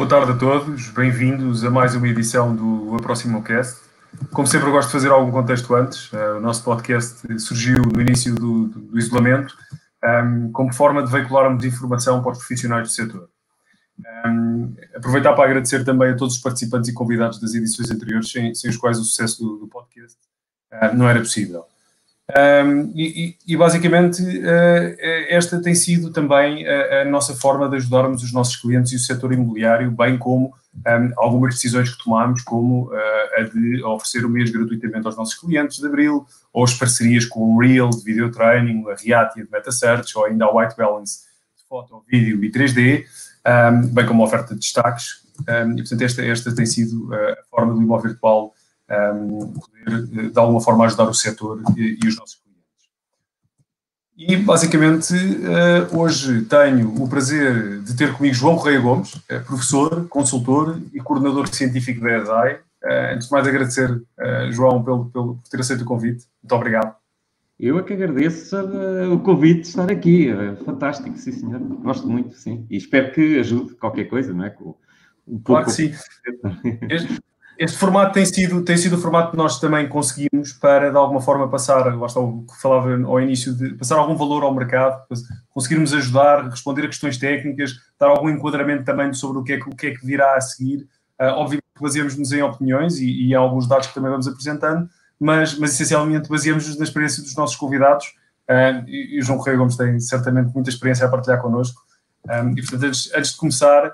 Boa tarde a todos, bem-vindos a mais uma edição do Aproximo Cast. Como sempre, gosto de fazer algum contexto antes. Uh, o nosso podcast surgiu no início do, do, do isolamento, um, como forma de veicularmos informação para os profissionais do setor. Um, aproveitar para agradecer também a todos os participantes e convidados das edições anteriores, sem, sem os quais o sucesso do, do podcast uh, não era possível. Um, e, e, basicamente uh, esta tem sido também a, a, nossa forma de ajudarmos os nossos clientes e o setor imobiliário, bem como um, algumas decisões que tomamos, como uh, a de oferecer o mês gratuitamente aos nossos clientes de Abril, ou as parcerias com o Real de Video Training, a Reatia de Meta Search, ou ainda a White Balance de foto, vídeo e 3D, um, bem como a oferta de destaques. e portanto esta, esta tem sido a forma do imóvel virtual um, poder, de alguma forma, ajudar o setor e, e os nossos clientes. E, basicamente, uh, hoje tenho o prazer de ter comigo João Correia Gomes, uh, professor, consultor e coordenador científico da ESAI. Uh, antes de mais, agradecer, João, pelo, pelo, por ter aceito o convite. Muito obrigado. Eu é que agradeço o convite de estar aqui. fantástico, sim, senhor. Gosto muito, sim. E espero que ajude qualquer coisa, não é? Um claro que sim. Este, este formato tem sido, tem sido o formato que nós também conseguimos para, de alguma forma, passar, lá o que falava ao início, de passar algum valor ao mercado, conseguirmos ajudar, responder a questões técnicas, dar algum enquadramento também sobre o que é que, o que, é que virá a seguir. Uh, obviamente baseamos-nos em opiniões e, e alguns dados que também vamos apresentando, mas, mas essencialmente baseamos-nos na experiência dos nossos convidados uh, e, e, o João Correia Gomes tem certamente muita experiência a partilhar connosco. Um, ah, e, portanto, antes, antes de começar,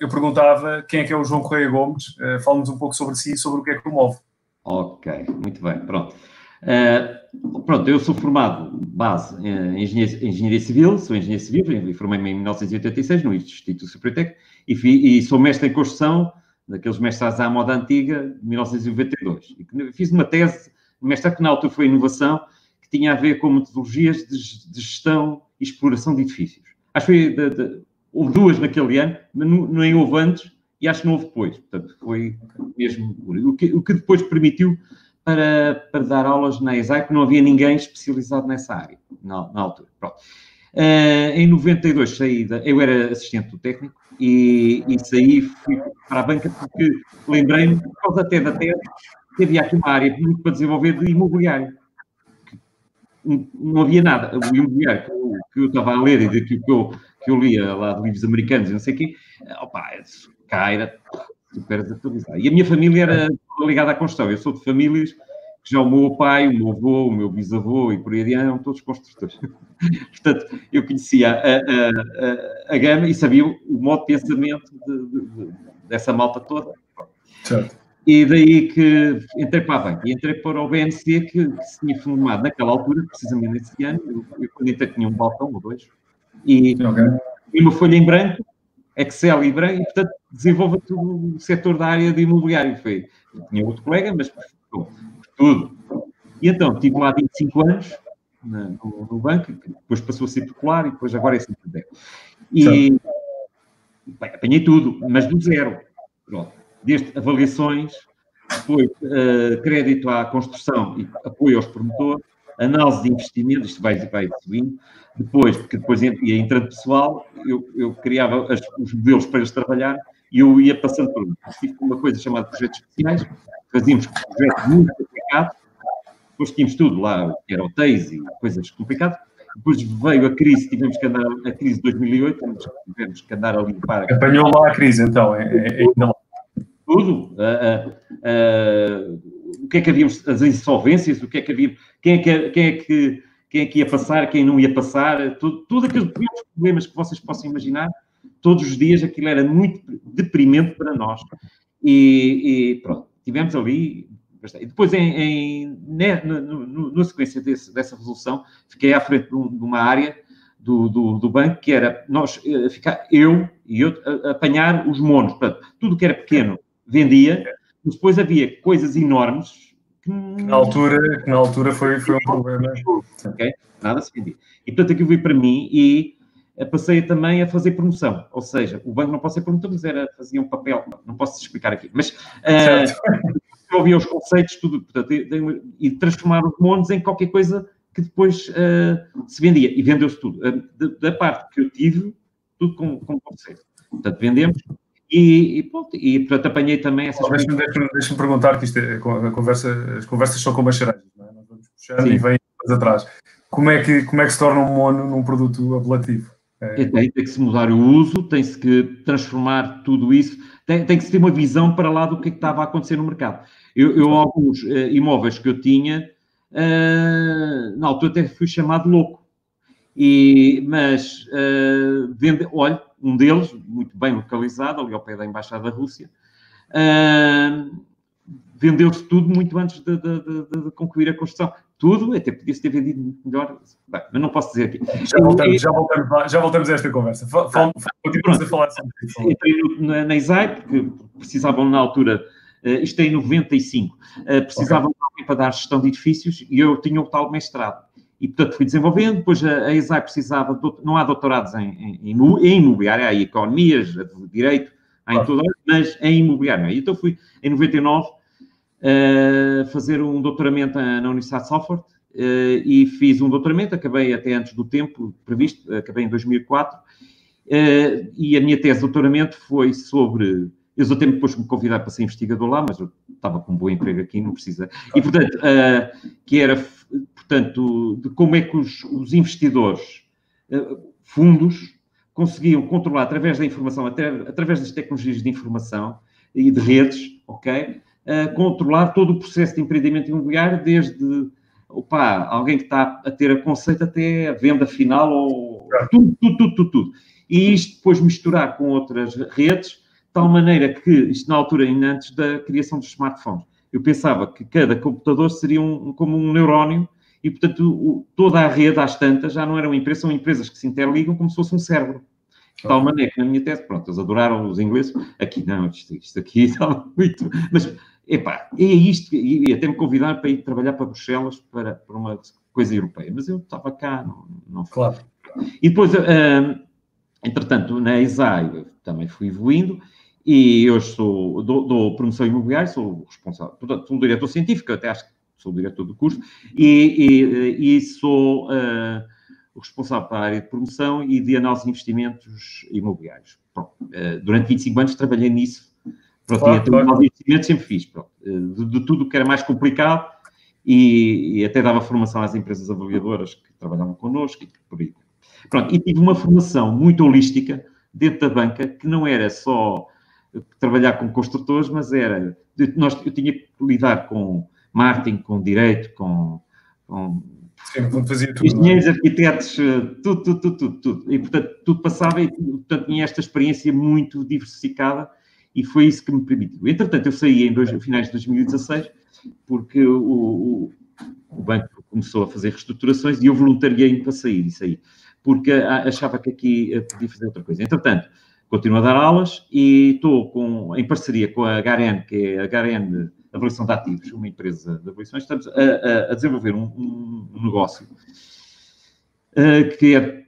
eu perguntava quem é que é o João Correia Gomes, uh, fala-nos um pouco sobre si e sobre o que é que o move. Ok, muito bem, pronto. Uh, pronto, eu sou formado base em engenharia, engenharia civil, sou engenheiro civil, formei-me em 1986 no Instituto Técnico e, e, sou mestre em construção, daqueles mestrados à moda antiga, de 1992. E fiz uma tese, mestrado que na altura foi inovação, que tinha a ver com metodologias de, de gestão e exploração de edifícios. Acho que foi de, de, Houve duas naquele ano, mas nem houve antes e acho que não houve depois. Portanto, foi mesmo o que, o que depois permitiu para, para dar aulas na ESAI, que não havia ninguém especializado nessa área na, na altura. Pronto. Uh, em 92 saí, da, eu era assistente do técnico e, e saí fui para a banca porque lembrei-me, por causa até da tese, que havia aqui uma área muito para desenvolver de imobiliário. Não havia nada. O imobiliário que eu, que eu estava a ler e daquilo que eu que eu lia lá de livros americanos e não sei o quê, opa, cá era super desatualizado. E a minha família era ligada à construção. Eu sou de famílias que já o meu pai, o meu avô, o meu bisavô e por aí adiante eram todos construtores. Portanto, eu conhecia a, a, a, a, gama e sabia o modo de pensamento de, de, de, dessa malta toda. Certo. E daí que entrei para a banca e entrei para o BNC que, que se tinha formado naquela altura, precisamente nesse ano. Eu, eu quando entrei tinha um balcão ou dois, e, uma folha em branco, Excel e branco, e portanto desenvolva todo o setor da área de imobiliário. Foi, tinha outro colega, mas por tudo. E então, tive lá 25 anos no, no, banco, depois passou a ser popular e depois agora é Santander. E bem, apanhei tudo, mas do zero. Pronto. Desde avaliações, depois uh, crédito à construção e apoio aos promotores, análise de investimento, isto vai, vai subindo, depois, porque depois ia entrando pessoal, eu, eu criava as, os modelos para eles trabalhar e eu ia passando por uma coisa chamada projetos especiais, fazíamos projetos muito complicados, depois tínhamos tudo lá, que era hotéis e coisas complicadas, depois veio a crise, tivemos que andar, a crise de 2008, tivemos que andar a limpar. Apanhou lá a crise, então, é, é, é lá. Tudo. Uh, uh, uh, o que é que havia, as insolvências, o que é que havia, quem é que, quem é que quem é que ia passar, quem não ia passar, tudo, aqueles problemas que vocês possam imaginar, todos os dias aquilo era muito deprimente para nós. E, e pronto, tivemos ali. E depois, em, em né, no, na sequência desse, dessa resolução, fiquei à frente de, uma área do, do, do, banco que era nós, eh, ficar, eu e eu apanhar os monos. Portanto, tudo que era pequeno vendia, mas depois havia coisas enormes que na altura, que na altura foi, foi um problema. Okay? Nada se vendia. E portanto aquilo veio para mim e eh, passei também a fazer promoção. Ou seja, o banco não pode ser promotor, mas era, fazia um papel, não posso explicar aqui. Mas uh, eu ouvia os conceitos, tudo, portanto, e transformar os monos em qualquer coisa que depois uh, se vendia. E vendeu-se tudo. Uh, da, da, parte que eu tive, tudo com, com conceito. Portanto, vendemos E, e, pronto, e portanto apanhei também essas Deixa-me deixa deixa perguntar, que isto é, a conversa, as conversas são como as cerejas, não é? Nós vamos puxando Sim. e vem atrás. Como é, que, como é que se torna um mono num produto apelativo? É... Tem, tem, que se mudar o uso, tem-se que transformar tudo isso, tem, tem que se ter uma visão para lá do que, é que estava a acontecer no mercado. Eu, eu alguns uh, imóveis que eu tinha, uh, na altura até fui chamado louco. E, mas, uh, vende, olha, um deles, muito bem localizado, ali ao pé da Embaixada da Rússia, uh, vendeu-se tudo muito antes de, de, de, de, concluir a construção. Tudo, até podia-se ter vendido melhor, bem, mas não posso dizer aqui. Já voltamos, já voltamos, já voltamos a esta conversa. Continuamos a falar sobre isso. Entrei na, na ISAI, porque precisavam na altura, uh, isto é em 95, uh, precisavam okay. para dar gestão de edifícios e eu tinha o tal mestrado. E, portanto, fui desenvolvendo. Depois a, a ESAI precisava, de, não há doutorados em, em, em imobiliário, há economias, direito, há em tudo, mas em imobiliário. Então fui, em 99, uh, fazer um doutoramento na Universidade de Salford uh, e fiz um doutoramento, acabei até antes do tempo previsto, acabei em 2004, uh, eh, e a minha tese de doutoramento foi sobre... Eu até depois me convidar para ser investigador lá, mas eu estava com um bom emprego aqui, não precisa. E, portanto, que era, portanto, de como é que os, os investidores, fundos, conseguiam controlar através da informação, até, através das tecnologias de informação e de redes, ok? controlar todo o processo de empreendimento imobiliário, desde opa, alguém que está a ter a conceito até a venda final, ou tudo, tudo, tudo, tudo, tudo. E isto depois misturar com outras redes, de tal maneira que, isto na altura, ainda antes da criação dos smartphones, eu pensava que cada computador seria um, como um neurónio e, portanto, o, toda a rede, às tantas, já não eram empresas, são empresas que se interligam como se fosse um cérebro. De tal maneira que na minha tese, pronto, eles adoraram os ingleses, aqui não, isto, isto aqui estava muito... Mas Epá, é isto, e até me convidaram para ir trabalhar para Bruxelas para, para uma coisa europeia, mas eu estava cá, não, não fui. Claro. E depois, uh, entretanto, na ESAI também fui evoluindo e eu sou, dou, dou promoção imobiliária, sou responsável, portanto, sou diretor científico, até acho que sou o diretor do curso, e, e, e sou uh, o responsável para a área de promoção e de análise de investimentos imobiliários. Pronto, uh, durante 25 anos trabalhei nisso Pronto, claro, e claro. investimento sempre fiz, pronto, de, de, tudo o que era mais complicado e, e, até dava formação às empresas avaliadoras que trabalhavam connosco e por aí. Pronto, e tive uma formação muito holística dentro da banca, que não era só trabalhar com construtores, mas era, nós, eu tinha que lidar com marketing, com direito, com, com Sim, fazia tudo. É? Engenheiros, arquitetos, tudo, tudo, tudo, tudo, tudo. E, portanto, tudo passava e, portanto, tinha esta experiência muito diversificada e foi isso que me permitiu. Entretanto, eu saí em dois, finais de 2016, porque o, o, o, banco começou a fazer reestruturações e eu voluntariei para sair e sair, porque achava que aqui podia fazer outra coisa. Entretanto, continuo a dar aulas e estou com, em parceria com a HRN, que é a HRN Avaliação de Ativos, uma empresa de avaliações, estamos a, a, desenvolver um, um, um negócio uh, que é,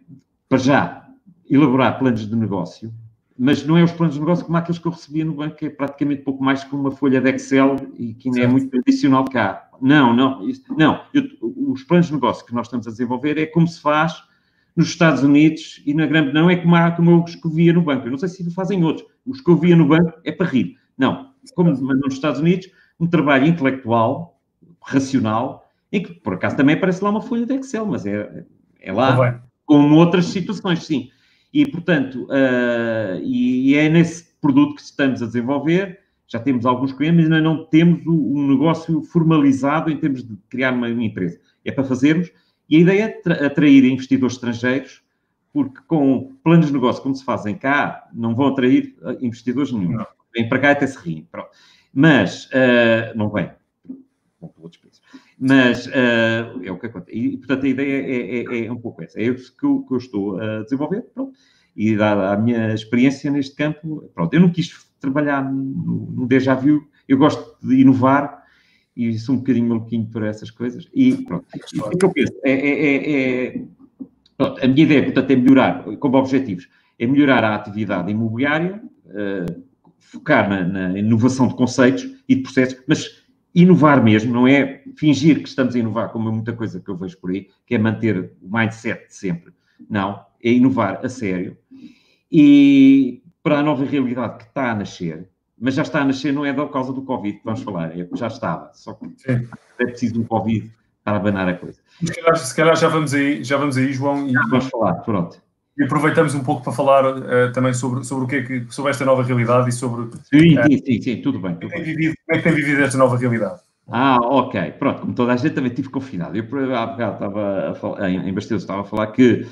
para já, elaborar planos de negócio mas não é os planos de negócio como aqueles que eu recebia no banco, que é praticamente pouco mais que uma folha de Excel e que ainda é muito tradicional cá. Não, não, isto, não. Eu, os planos de negócio que nós estamos a desenvolver é como se faz nos Estados Unidos e na grande, não é como, há, como os que eu via no banco. Eu não sei se fazem outros. Os que eu via no banco é para rir. Não, como nos Estados Unidos, um trabalho intelectual, racional, em que por acaso também aparece lá uma folha de Excel, mas é, é lá, como outras situações, sim. E, portanto, uh, e, e, é nesse produto que estamos a desenvolver. Já temos alguns clientes, mas ainda não temos um negócio formalizado em termos de criar uma, uma empresa. É para fazermos. E a ideia é atrair investidores estrangeiros, porque com planos de negócio como se fazem cá, não vão atrair ah, investidores nenhum. Vêm para cá até se riem. Pronto. Mas uh, não vem. Outros países. Mas uh, é o que acontece. E, portanto, a ideia é, é, é um pouco essa. É isso que eu, que eu estou a desenvolver. Pronto. E dada a minha experiência neste campo, pronto, eu não quis trabalhar no, no déjà vu. Eu gosto de inovar e sou um bocadinho maluquinho por essas coisas. E pronto. o que eu penso é, é, é, é pronto, a minha ideia, portanto, é melhorar, como objetivos, é melhorar a atividade imobiliária, uh, focar na, na inovação de conceitos e de processos, mas inovar mesmo, não é fingir que estamos a inovar, como é muita coisa que eu vejo por aí, que é manter o mindset de sempre. Não, é inovar a sério. E para a nova realidade que está a nascer, mas já está a nascer não é da causa do Covid que vamos falar, é já estava, só que Sim. é preciso um Covid para abanar a coisa. Se calhar, se calhar, já vamos aí, já vamos aí, João. E, já vamos falar, pronto. E aproveitamos um pouco para falar uh, também sobre, sobre o que é que, sobre esta nova realidade e sobre. Sim, uh, sim, sim, sim, tudo bem. Tudo como, é vivido, como é que tem vivido esta nova realidade? Ah, ok. Pronto, como toda a gente também tive confinado. Eu há bocado estava a falar, em, em Bastilhos estava a falar que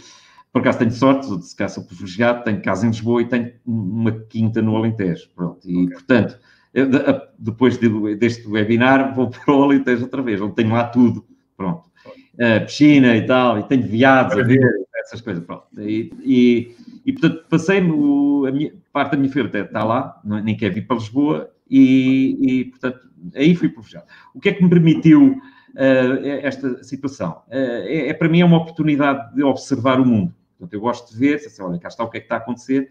por acaso tenho sorte, se calhar sou privilegiado, tenho casa em Lisboa e tenho uma quinta no Alentejo. Pronto, e okay. portanto, eu, depois de, deste webinar vou para o Alentejo outra vez, onde tenho lá tudo. Pronto. Uh, piscina e tal, e tenho viados a ver, essas coisas. Pronto. E, e, e portanto, passei-me, a minha, parte da minha feira está lá, nem quer vir para Lisboa, e, e portanto, aí fui privilegiado. O que é que me permitiu uh, esta situação? Uh, é, é, para mim é uma oportunidade de observar o mundo. Portanto, eu gosto de ver, assim, olha, cá está o que é que está a acontecer,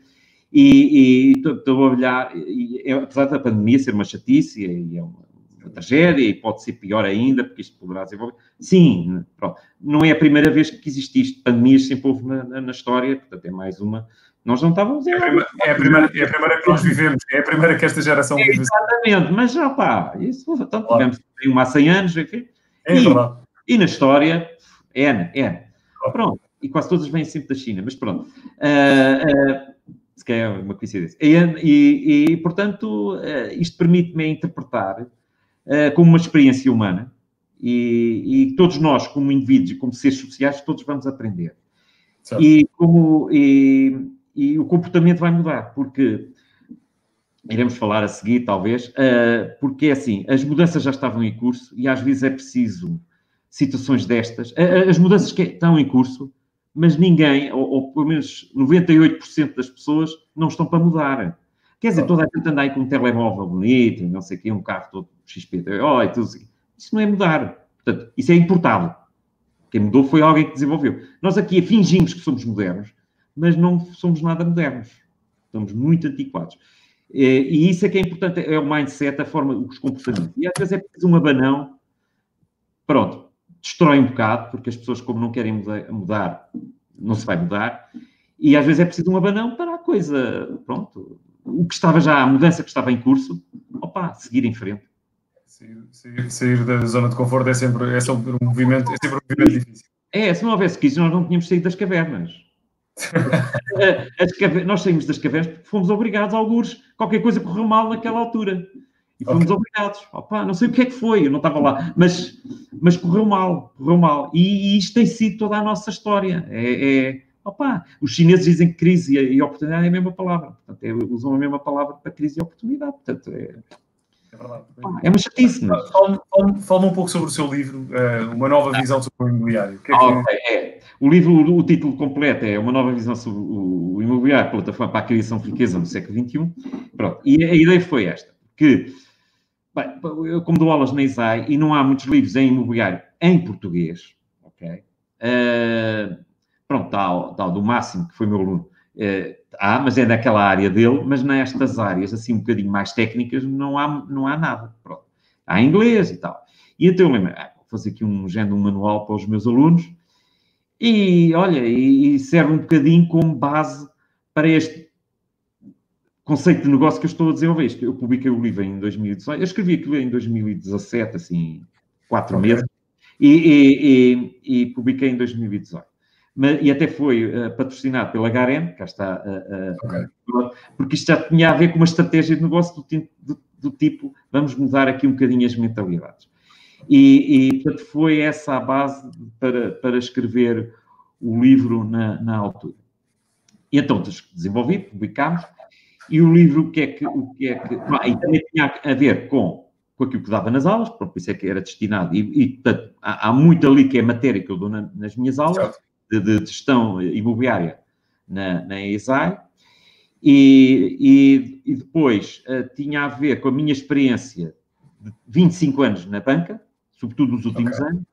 e estou a olhar, e, apesar da pandemia ser uma chatice, e é uma, uma, tragédia, e pode ser pior ainda, porque isto poderá desenvolver. Sim, pronto. Não é a primeira vez que existe isto. Pandemias sempre houve na, na, na história, portanto, é mais uma nós não estávamos. É a, primeira, é, a primeira, é a primeira que nós vivemos, é a primeira que esta geração vive. Exatamente, mas já pá, isso, então, tivemos uma há 100 anos, enfim. É e, verdade. E na história, N, N. Pronto, e quase todas vêm sempre da China, mas pronto. Uh, uh, se calhar é uma coincidência. E, e, e portanto, uh, isto permite-me interpretar como uma experiência humana e, e, todos nós, como indivíduos e como seres sociais, todos vamos aprender. Certo. E como. E, e o comportamento vai mudar, porque iremos falar a seguir, talvez, porque é assim, as mudanças já estavam em curso e às vezes é preciso situações destas. As mudanças que estão em curso, mas ninguém, ou, ou pelo menos 98% das pessoas, não estão para mudar. Quer dizer, toda a gente anda aí com um telemóvel bonito, não sei o quê, um carro todo XP, oh, e tudo assim. Isso não é mudar. Portanto, isso é importado. Quem mudou foi alguém que desenvolveu. Nós aqui fingimos que somos modernos, mas não somos nada modernos. Estamos muito antiquados. E isso é que é importante, é o mindset, a forma, os comportamentos. E às vezes é preciso um abanão, pronto, destrói um bocado, porque as pessoas, como não querem mudar, não se vai mudar, e às vezes é preciso um abanão para a coisa, pronto, o que estava já, a mudança que estava em curso, opa, seguir em frente. Sair, sair, sair da zona de conforto é sempre, é sempre um movimento, é sempre um movimento difícil. É, se não houvesse crise, nós não tínhamos saído das cavernas. Nós saímos das cavernas porque fomos obrigados, alguns, qualquer coisa correu mal naquela altura. E fomos okay. obrigados. Opa, não sei o que é que foi, eu não estava lá, mas, mas correu mal, correu mal. E, e isto tem sido toda a nossa história. É, é opa, os chineses dizem que crise e, e oportunidade é a mesma palavra. Portanto, é, usam a mesma palavra para crise e oportunidade. Portanto, é, é verdade. é uma chatice. Fala-me um pouco sobre o seu livro, eh, Uma Nova Visão sobre o Imobiliário. Que é que... Okay, é. O livro, o título completo é Uma Nova Visão sobre o Imobiliário, plataforma para a criação de riqueza no século XXI. Pronto. E a ideia foi esta, que, bem, eu como dou aulas na ISAI e não há muitos livros em imobiliário em português, ok? Uh, pronto, tal, tal, do Máximo, que foi meu aluno, uh, há, mas é naquela área dele, mas nestas áreas, assim, um bocadinho mais técnicas, não há, não há nada. Pronto. Há inglês e tal. E então eu lembro, ah, vou fazer aqui um género, um manual para os meus alunos, e olha, e serve um bocadinho como base para este conceito de negócio que eu estou a desenvolver. Eu publiquei o livro em 2018, eu escrevi aquilo em 2017, assim, quatro meses, e, e, e, e publiquei em 2018 mas, e até foi uh, patrocinado pela HRM, cá está, uh, okay. porque isto já tinha a ver com uma estratégia de negócio do, do, do, tipo, vamos mudar aqui um bocadinho as mentalidades. E, e portanto, foi essa a base para, para escrever o livro na, na altura. E então desenvolvi, publicámos, e o livro o que é que... O que, é que ah, e também tinha a ver com, com aquilo que dava nas aulas, por isso é que era destinado, e, e portanto, há, há, muito ali que é matéria que eu dou na, nas minhas aulas, de, de gestão imobiliária na, na ESAI, e, e, e depois uh, tinha a ver com a minha experiência de 25 anos na banca, sobretudo nos últimos okay. anos,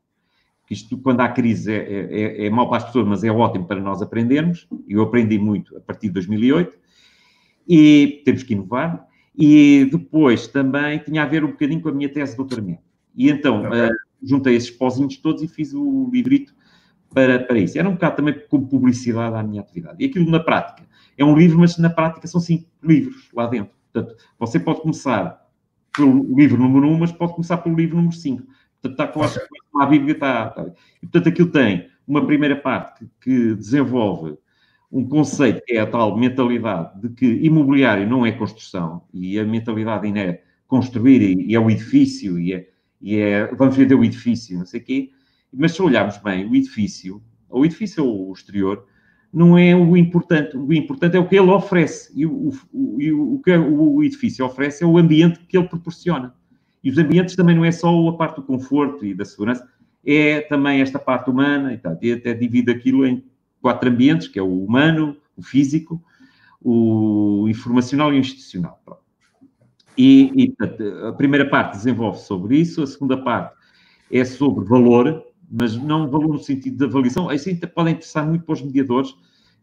que isto, quando há crise, é, é, é, mau para as pessoas, mas é ótimo para nós aprendermos, e eu aprendi muito a partir de 2008, e temos que inovar, e depois também tinha a ver um bocadinho com a minha tese de doutoramento. E então, okay. uh, juntei esses pozinhos todos e fiz o livrito para, para isso. Era um bocado também como publicidade à minha atividade. E aquilo na prática é um livro, mas na prática são cinco livros lá dentro. Portanto, você pode começar pelo livro número 1, um, mas pode começar pelo livro número 5. Portanto, está quase a Bíblia está, está. E, portanto, aquilo tem uma primeira parte que, que desenvolve um conceito que é a tal mentalidade de que imobiliário não é construção e a mentalidade ainda é construir e, é o edifício e é, e é, vamos vender o edifício, não sei o quê. Mas se olharmos bem, o edifício, o edifício ou o exterior, não é o importante. O importante é o que ele oferece. E o, o, o que o edifício oferece é o ambiente que ele proporciona. E os ambientes também não é só a parte do conforto e da segurança, é também esta parte humana, e, tal. e até divide aquilo em quatro ambientes, que é o humano, o físico, o informacional e o institucional. E, e a primeira parte desenvolve sobre isso, a segunda parte é sobre valor, mas não valor no sentido de avaliação. Isso pode interessar muito para os mediadores,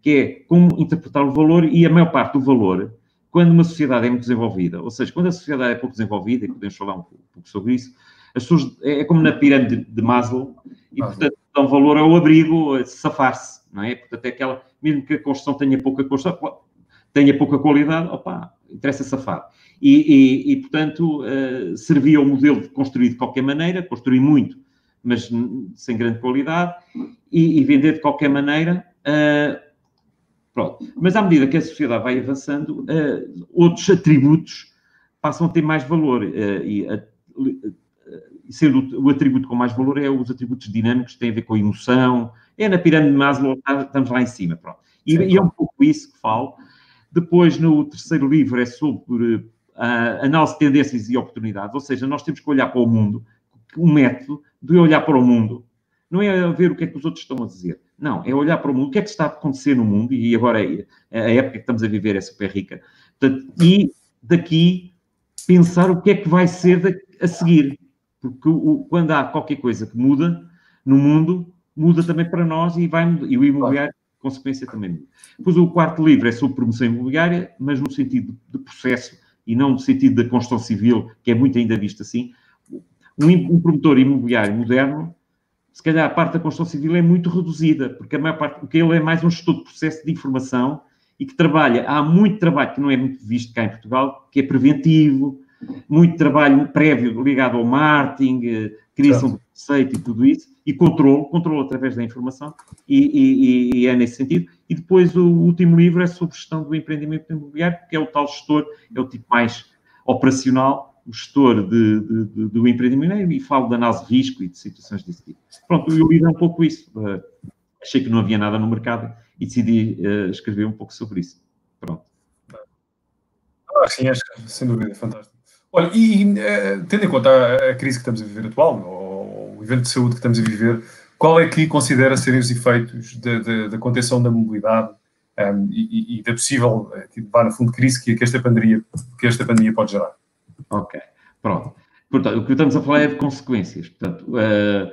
que é como interpretar o valor e a maior parte do valor, quando uma sociedade é muito desenvolvida, ou seja, quando a sociedade é pouco desenvolvida, e podemos falar um pouco sobre isso, as pessoas, é, é como na pirâmide de Maslow, e portanto dão valor ao abrigo, a safar-se, não é? Portanto, é aquela, mesmo que a construção tenha pouca construção, tenha pouca qualidade, opa, interessa safar. E, e, e portanto, uh, servia o modelo de construir de qualquer maneira, construir muito, mas sem grande qualidade, e, e vender de qualquer maneira. Uh, pronto. Mas à medida que a sociedade vai avançando, uh, outros atributos passam a ter mais valor. e sendo o atributo com mais valor é os atributos dinâmicos que têm a ver com a emoção. É na pirâmide de Maslow, tá, estamos lá em cima, pronto. E, e é um pouco isso que falo. Depois, no terceiro livro, é sobre a análise de tendências e oportunidades, ou seja, nós temos que olhar para o mundo, o método de olhar para o mundo não é ver o que é que os outros estão a dizer. Não, é olhar para o mundo, o que é que está a acontecer no mundo, e agora é, a época que estamos a viver é super rica. Portanto, e daqui pensar o que é que vai ser a seguir. Porque o, quando há qualquer coisa que muda no mundo, muda também para nós e, vai, e o imobiliário, consequência, também muda. Depois o quarto livro é sobre promoção imobiliária, mas no sentido de processo e não no sentido da construção civil, que é muito ainda visto assim. Um, um promotor imobiliário moderno, se calhar a parte da construção civil é muito reduzida, porque a maior parte, porque ele é mais um estudo de processo de informação e que trabalha, há muito trabalho que não é muito visto cá em Portugal, que é preventivo, muito trabalho prévio ligado ao marketing, eh, criação do conceito e tudo isso, e controle, controle através da informação, e, e, e, é nesse sentido. E depois o último livro é sobre gestão do empreendimento imobiliário, que é o tal gestor, é o tipo mais operacional, o gestor de, de, de, do empreendimento, e falo de análise de risco e de situações desse tipo. Pronto, eu li um pouco isso. Uh, achei que não havia nada no mercado e decidi uh, escrever um pouco sobre isso. Pronto. Ah, sim, acho que sem dúvida, fantástico. Olha, e uh, tendo em conta a, a, crise que estamos a viver atual, ou o evento de saúde que estamos a viver, qual é que considera serem os efeitos da contenção da mobilidade um, ehm, e, e, da possível, eh, vá no fundo, crise que, que, esta pandemia, que esta pandemia pode gerar? Ok, pronto. Portanto, o que estamos a falar é de consequências. Portanto, uh,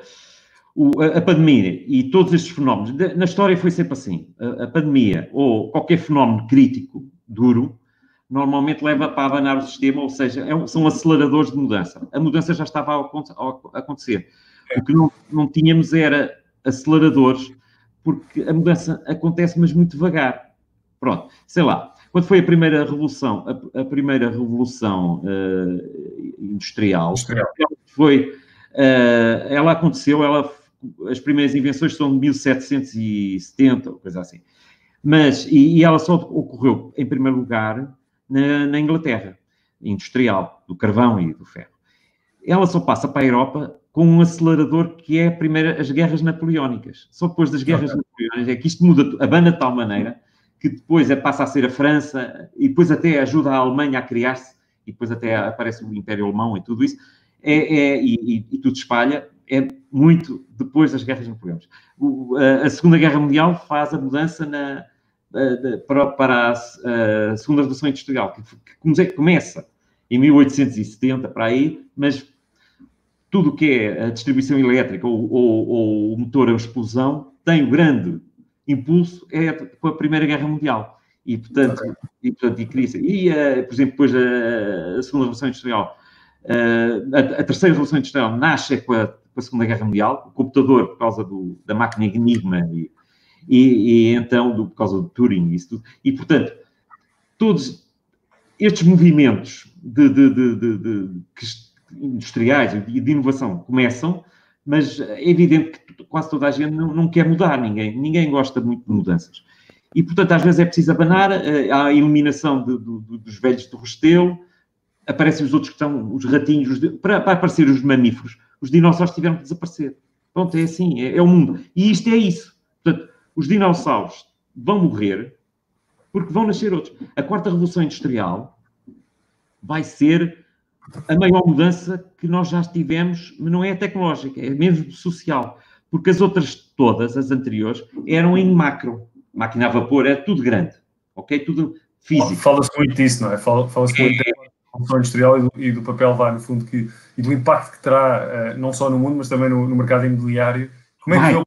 o, a, a, pandemia e todos estes fenómenos, na história foi sempre assim. A, a pandemia ou qualquer fenómeno crítico, duro, normalmente leva para abanar o sistema, ou seja, é são aceleradores de mudança. A mudança já estava a, acontecer. O que não, não tínhamos era aceleradores, porque a mudança acontece, mas muito devagar. Pronto, sei lá. Quando foi a primeira revolução, a, a primeira revolução uh, industrial, industrial, foi, uh, ela aconteceu, ela, as primeiras invenções são de 1770, coisa assim. Mas, e, e ela só ocorreu, em primeiro lugar, na, na Inglaterra, industrial, do carvão e do ferro. Ela só passa para a Europa com um acelerador que é a primeira, as guerras napoleónicas. Só depois das guerras okay. napoleónicas é que isto muda a banda de tal maneira que depois é, passa a ser a França e depois até ajuda a Alemanha a criar-se e depois até aparece o Império Alemão e tudo isso. É, é e, e, e, tudo espalha. É muito depois das guerras napoleónicas. O, a, a Segunda Guerra Mundial faz a mudança na, para, para a, a, segunda revolução industrial, que, começa em 1870 para aí, mas tudo o que é a distribuição elétrica ou, ou, ou, o motor a explosão tem o grande impulso é com a Primeira Guerra Mundial. E, portanto, okay. e, portanto, e, cria e uh, por exemplo, depois a, a Segunda Revolução Industrial, uh, a, a, Terceira Revolução Industrial nasce com a, com a Segunda Guerra Mundial, o computador por causa do, da máquina Enigma e, e, e, então do, por causa do Turing e isso tudo. E, portanto, todos estes movimentos de, de, de, industriais e de inovação começam, mas é evidente que quase toda a gente não, não quer mudar, ninguém, ninguém gosta muito de mudanças. E, portanto, às vezes é preciso abanar, eh, há a eliminação de, de, dos velhos do Restelo, aparecem os outros que estão, os ratinhos, os, para, para, aparecer os mamíferos, os dinossauros tiveram que desaparecer. Pronto, é assim, é, é, o mundo. E isto é isso. Portanto, os dinossauros vão morrer porque vão nascer outros. A quarta revolução industrial vai ser a maior mudança que nós já tivemos, mas não é tecnológica, é mesmo social. Porque as outras todas, as anteriores, eram em macro máquina a vapor, é tudo grande, ok? Tudo físico. Fala-se muito disso, não é? Fala-se muito da produção industrial e do, e do, papel vai, no fundo, que, e do impacto que terá, uh, não só no mundo, mas também no, no mercado imobiliário. Como é que o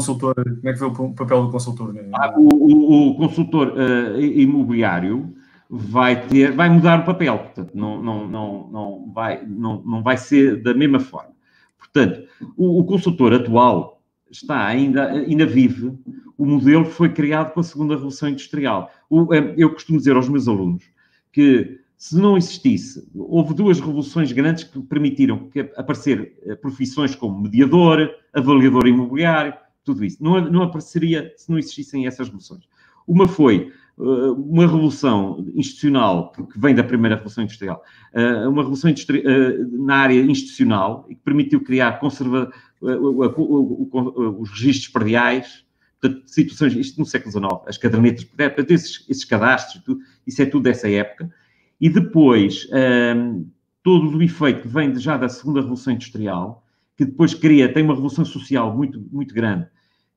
consultor, como é que vê o papel do consultor? Né? Ah, o, o, o, consultor uh, imobiliário vai ter, vai mudar o papel, portanto, não, não, não, não, vai, não, não vai ser da mesma forma. Portanto, o, o consultor atual está ainda, ainda vive o modelo foi criado com a segunda revolução industrial. Eh, eu costumo dizer aos meus alunos que se não existisse, houve duas revoluções grandes que permitiram que aparecer eh, profissões como mediador, avaliador imobiliário, tudo isso. Não, não apareceria se não existissem essas revoluções. Uma foi uh, uma revolução institucional que, vem da primeira revolução industrial, uh, uma revolução industri uh, na área institucional e que permitiu criar conserva os registros prediais, portanto, situações, isto no século XIX, as cadernetas, portanto, esses, esses cadastros, tudo, isso é tudo dessa época. E depois, um, todo o efeito que vem já da segunda Revolução Industrial, que depois cria, tem uma revolução social muito, muito grande,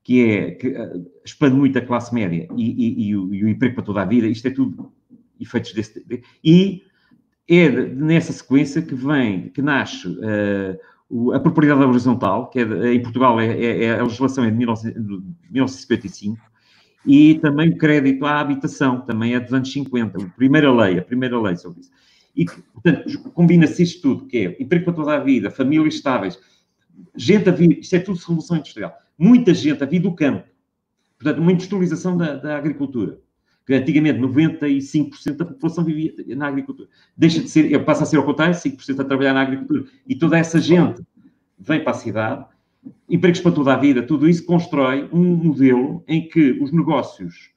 que é, que uh, expande muito a classe média e, e, e, o, e, o, emprego para toda a vida, isto é tudo efeitos desse... E é nessa sequência que vem, que nasce... Uh, a propriedade horizontal, que é, em Portugal é, é, é a legislação é de, 19, de 1955, e também o crédito à habitação, também é dos anos 50, a primeira lei, a primeira lei sobre isso. E, portanto, combina-se isto tudo, que é emprego para toda a vida, famílias estáveis, gente a vir, isto é tudo revolução industrial, muita gente a vir do campo, portanto, uma industrialização da, da agricultura, que antigamente 95% da população vivia na agricultura. Deixa de ser, passa a ser ao contrário, 5% a trabalhar na agricultura. E toda essa gente vem para a cidade, empregos para toda a vida, tudo isso constrói um modelo em que os negócios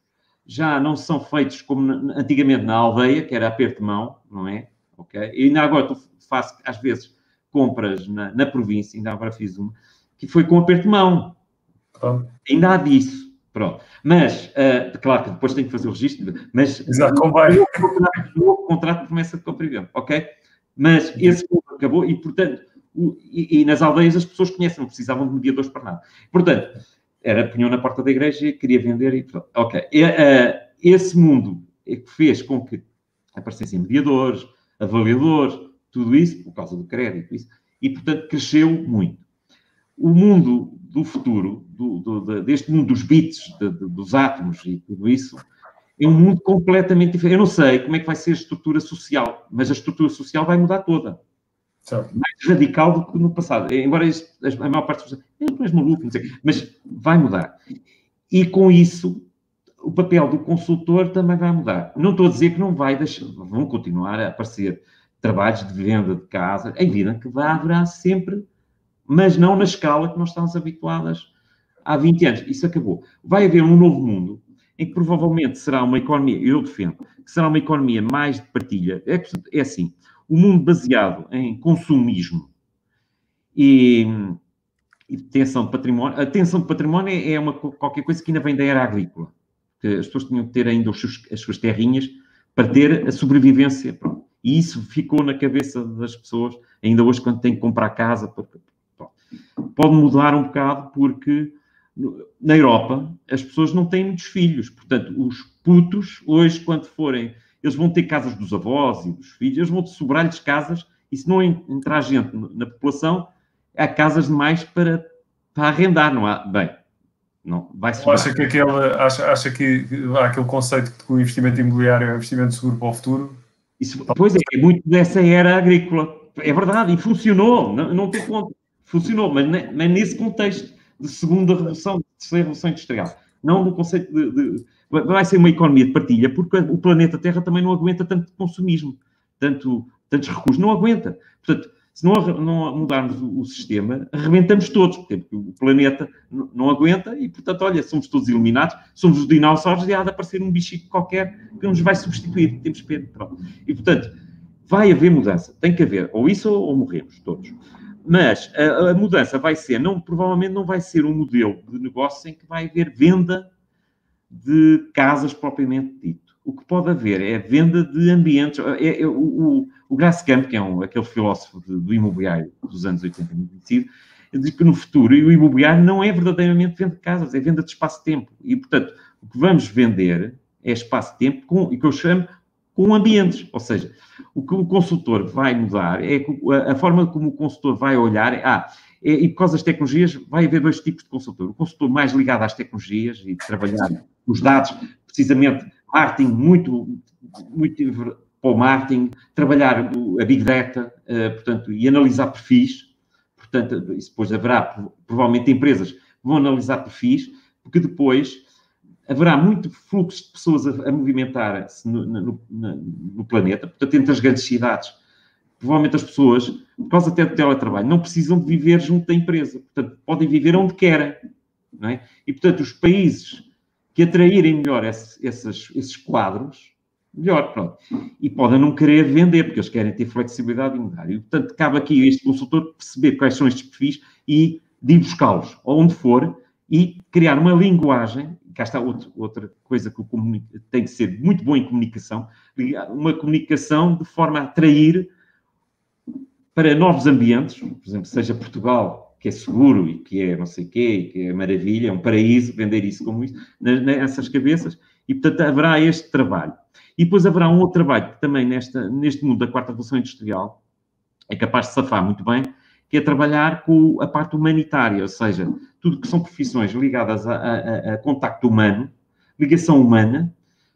já não são feitos como antigamente na aldeia, que era aperto de mão, não é? Ok? E ainda agora tu faço, às vezes, compras na, na província, ainda agora fiz uma, que foi com aperto de mão. Ainda há disso. Pronto. Mas, uh, claro que depois tem que fazer o registro, mas Exato, o contrato, de promessa de compra e venda, ok? Mas esse acabou e, portanto, o, e, e, nas aldeias as pessoas conhecem, não precisavam de mediadores para nada. Portanto, era, punham na porta da igreja e queria vender e pronto. Ok. E, uh, esse mundo é que fez com que aparecessem mediadores, avaliadores, tudo isso, por causa do crédito, isso, e, portanto, cresceu muito. O mundo do futuro, do, do, deste mundo dos bits, de, de, dos átomos e tudo isso, é um mundo completamente diferente. Eu não sei como é que vai ser a estrutura social, mas a estrutura social vai mudar toda. Certo. Mais radical do que no passado. Embora isso, a maior parte das pessoas, é, és maluco, não sei, mas vai mudar. E com isso, o papel do consultor também vai mudar. Não estou a dizer que não vai deixar, vão continuar a aparecer trabalhos de venda de casa. É evidente que vai haver sempre mas não na escala que nós estamos habituadas há 20 anos. Isso acabou. Vai haver um novo mundo em que provavelmente será uma economia, eu defendo, que será uma economia mais de partilha. É, é assim, o um mundo baseado em consumismo e, e detenção de património. A de património é, é uma, qualquer coisa que ainda vem da era agrícola. Que as pessoas tinham que ter ainda seus, as suas terrinhas para ter a sobrevivência. Pronto. E isso ficou na cabeça das pessoas, ainda hoje, quando têm que comprar casa, pode mudar um bocado porque na Europa as pessoas não têm muitos filhos. Portanto, os putos, hoje, quando forem, eles vão ter casas dos avós e dos filhos, eles vão sobrar-lhes casas e se não entrar gente na população, há casas demais para, para arrendar, não há? Bem, não, vai sobrar. Acha que, aquele, acha, acha que há aquele conceito que o investimento imobiliário é um investimento seguro para o futuro? Isso, pois é, é muito dessa era agrícola. É verdade, e funcionou, não, não tem conta funcionou, mas, mas nesse contexto de segunda revolução, de terceira revolução industrial. Não no conceito de, de, Vai ser uma economia de partilha, porque o planeta Terra também não aguenta tanto consumismo, tanto, tantos recursos, não aguenta. Portanto, se não, não mudarmos o, o, sistema, arrebentamos todos, porque o planeta não aguenta e, portanto, olha, somos todos eliminados, somos os dinossauros e há de aparecer um bichico qualquer que nos vai substituir. Temos pena. Pronto. E, portanto, vai haver mudança. Tem que haver. Ou isso ou, ou morremos todos. Mas a, a, mudança vai ser, não, provavelmente não vai ser um modelo de negócio em que vai haver venda de casas propriamente dito. O que pode haver é venda de ambientes. É, é, o, o, Grasskamp, que é um, aquele filósofo de, do imobiliário dos anos 80, muito diz que no futuro o imobiliário não é verdadeiramente venda de casas, é venda de espaço-tempo. E, portanto, o que vamos vender é espaço-tempo, e que eu chamo com ambientes. Ou seja, o que o consultor vai mudar é a, forma como o consultor vai olhar. É, ah, é, e por causa das tecnologias, vai haver dois tipos de consultor. O consultor mais ligado às tecnologias e trabalhar os dados, precisamente, marketing muito, muito para o marketing, trabalhar a Big Data, uh, portanto, e analisar perfis. Portanto, isso depois haverá, provavelmente, empresas que vão analisar perfis, porque depois haverá muito fluxo de pessoas a, a movimentar-se no, no, no, no, planeta, portanto, entre as grandes cidades. Provavelmente as pessoas, por causa até do teletrabalho, não precisam de viver junto da empresa. Portanto, podem viver onde querem. Não é? E, portanto, os países que atraírem melhor esses, esses, esses quadros, melhor, pronto. E podem não querer vender, porque eles querem ter flexibilidade e mudar. E, portanto, cabe aqui este consultor perceber quais são estes perfis e de ir buscá-los, onde for, e criar uma linguagem, cá está outro, outra coisa que tem que ser muito bom em comunicação, uma comunicação de forma a atrair para novos ambientes, por exemplo, seja Portugal, que é seguro e que é não sei o quê, que é maravilha, é um paraíso, vender isso como isso, nessas cabeças, e portanto haverá este trabalho. E depois haverá um outro trabalho que também nesta, neste mundo da quarta revolução industrial é capaz de safar muito bem, que é trabalhar com a parte humanitária, ou seja, tudo que são profissões ligadas a, a, a contacto humano, ligação humana.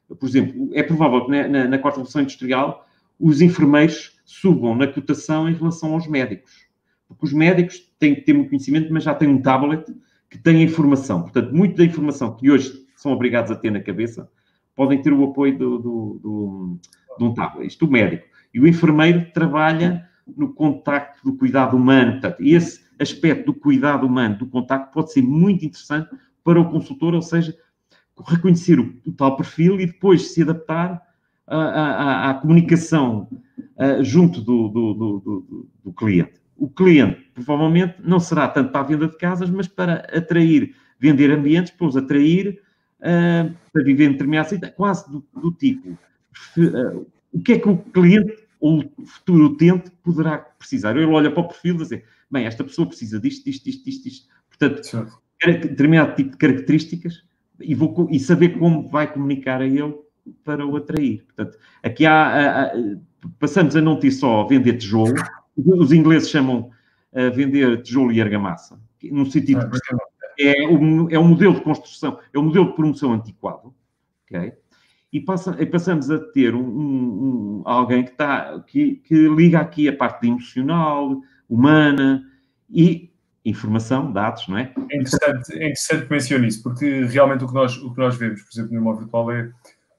Por exemplo, é provável que na, na quarta revolução industrial os enfermeiros subam na cotação em relação aos médicos. Porque os médicos têm que ter muito conhecimento, mas já têm um tablet que tem a informação. Portanto, muito da informação que hoje são obrigados a ter na cabeça podem ter o apoio do, do, do, de um tablet. Isto o médico. E o enfermeiro trabalha no contacto do cuidado humano. Portanto, esse aspecto do cuidado humano, do contacto, pode ser muito interessante para o consultor, ou seja, reconhecer o, o tal perfil e depois se adaptar à, à, à comunicação junto do, do, do, do, cliente. O cliente, provavelmente, não será tanto para a venda de casas, mas para atrair, vender ambientes, para os atrair uh, para viver em determinados quase do, tipo. Uh, o que é que o cliente ou o futuro utente poderá precisar. Ele olha para o perfil e diz, bem, esta pessoa precisa disto, disto, disto, disto, disto. Portanto, determinado tipo de características e, vou, e saber como vai comunicar a ele para o atrair. Portanto, aqui há, há, há, passamos a não ter só vender tijolo, os ingleses chamam a vender tijolo e argamassa, no sentido que é, um, é um modelo de construção, é um modelo de promoção antiquado, ok? E, passa, e passamos a ter um, um, alguém que, está, que, que liga aqui a parte emocional, humana e informação, dados, não é? É interessante, é interessante que mencione isso, porque realmente o que, nós, o que nós vemos, por exemplo, no imóvel virtual é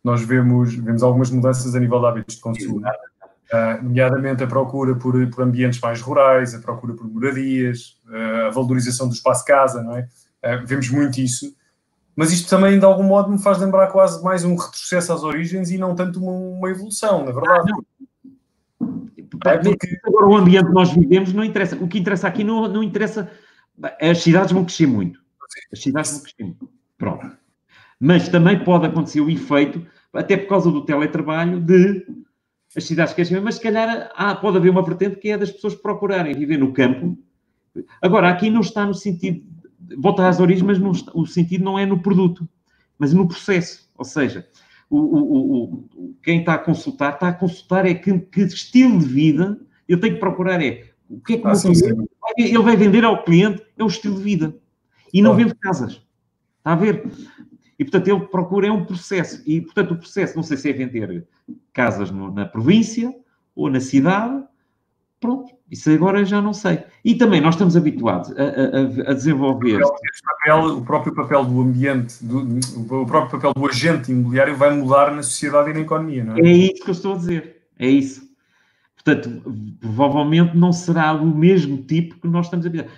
nós vemos, vemos algumas mudanças a nível de hábitos de consumo, uh, nomeadamente a procura por, por ambientes mais rurais, a procura por moradias, uh, a valorização do espaço casa, não é? Uh, vemos muito isso mas isto também, de algum modo, me faz lembrar quase mais um retrocesso às origens e não tanto uma, uma evolução, na verdade. Ah, é porque... Agora, o ambiente que nós vivemos não interessa. O que interessa aqui não, não interessa. As cidades vão crescer muito. As cidades vão crescer muito. Pronto. Mas também pode acontecer o efeito, até por causa do teletrabalho, de as cidades crescem, mas se calhar há, pode haver uma vertente que é das pessoas procurarem viver no campo. Agora, aqui não está no sentido voltar às origens, mas não, o sentido não é no produto, mas no processo. Ou seja, o, o, o, quem está a consultar, está a consultar é que, que estilo de vida eu tenho que procurar é o que é que ah, sim, cliente, ele vai vender ao cliente é o estilo de vida. E não vende casas. Está a ver? E, portanto, ele procura é um processo. E, portanto, o processo, não sei se é vender casas no, na província ou na cidade, Pronto, isso agora já não sei. E também nós estamos habituados a, a, a desenvolver. O, papel, o, próprio papel do ambiente, do, o próprio papel do agente imobiliário vai mudar na sociedade e na economia, não é? É isso que eu estou a dizer. É isso. Portanto, provavelmente não será o mesmo tipo que nós estamos ver.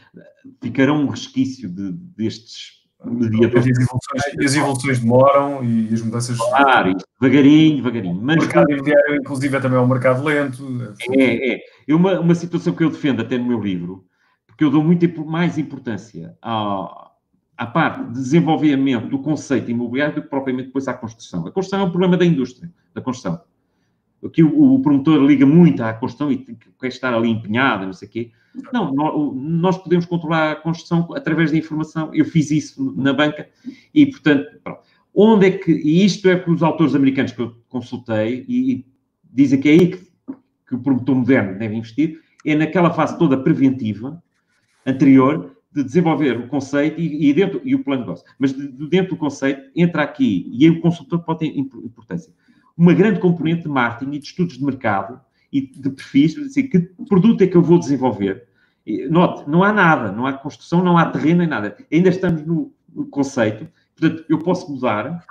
Ficará um resquício de, destes mediadores. As evoluções, as evoluções demoram e as mudanças. Claro, devagarinho, devagarinho. Mas, o mercado imobiliário, inclusive, é também um mercado lento. É, é. é uma, uma situação que eu defendo até no meu livro, porque eu dou muito mais importância à, à parte de desenvolvimento do conceito imobiliário do que propriamente depois à construção. A construção é um problema da indústria, da construção. Aqui o, o promotor liga muito à construção e quer estar ali empenhado, não sei o quê. Não, nós podemos controlar a construção através da informação. Eu fiz isso na banca e, portanto, pronto. onde é que, e isto é que os autores americanos que eu consultei e, e dizem que é aí que, que o promotor moderno deve investir, é naquela fase toda preventiva, anterior, de desenvolver o conceito e, e, dentro, e o plano de negócio. Mas de, de dentro do conceito entra aqui, e aí o consultor pode ter importância, uma grande componente de marketing e de estudos de mercado e de perfis, dizer, que produto é que eu vou desenvolver. Note, não há nada, não há construção, não há terreno, nem nada. Ainda estamos no, no conceito, portanto, eu posso mudar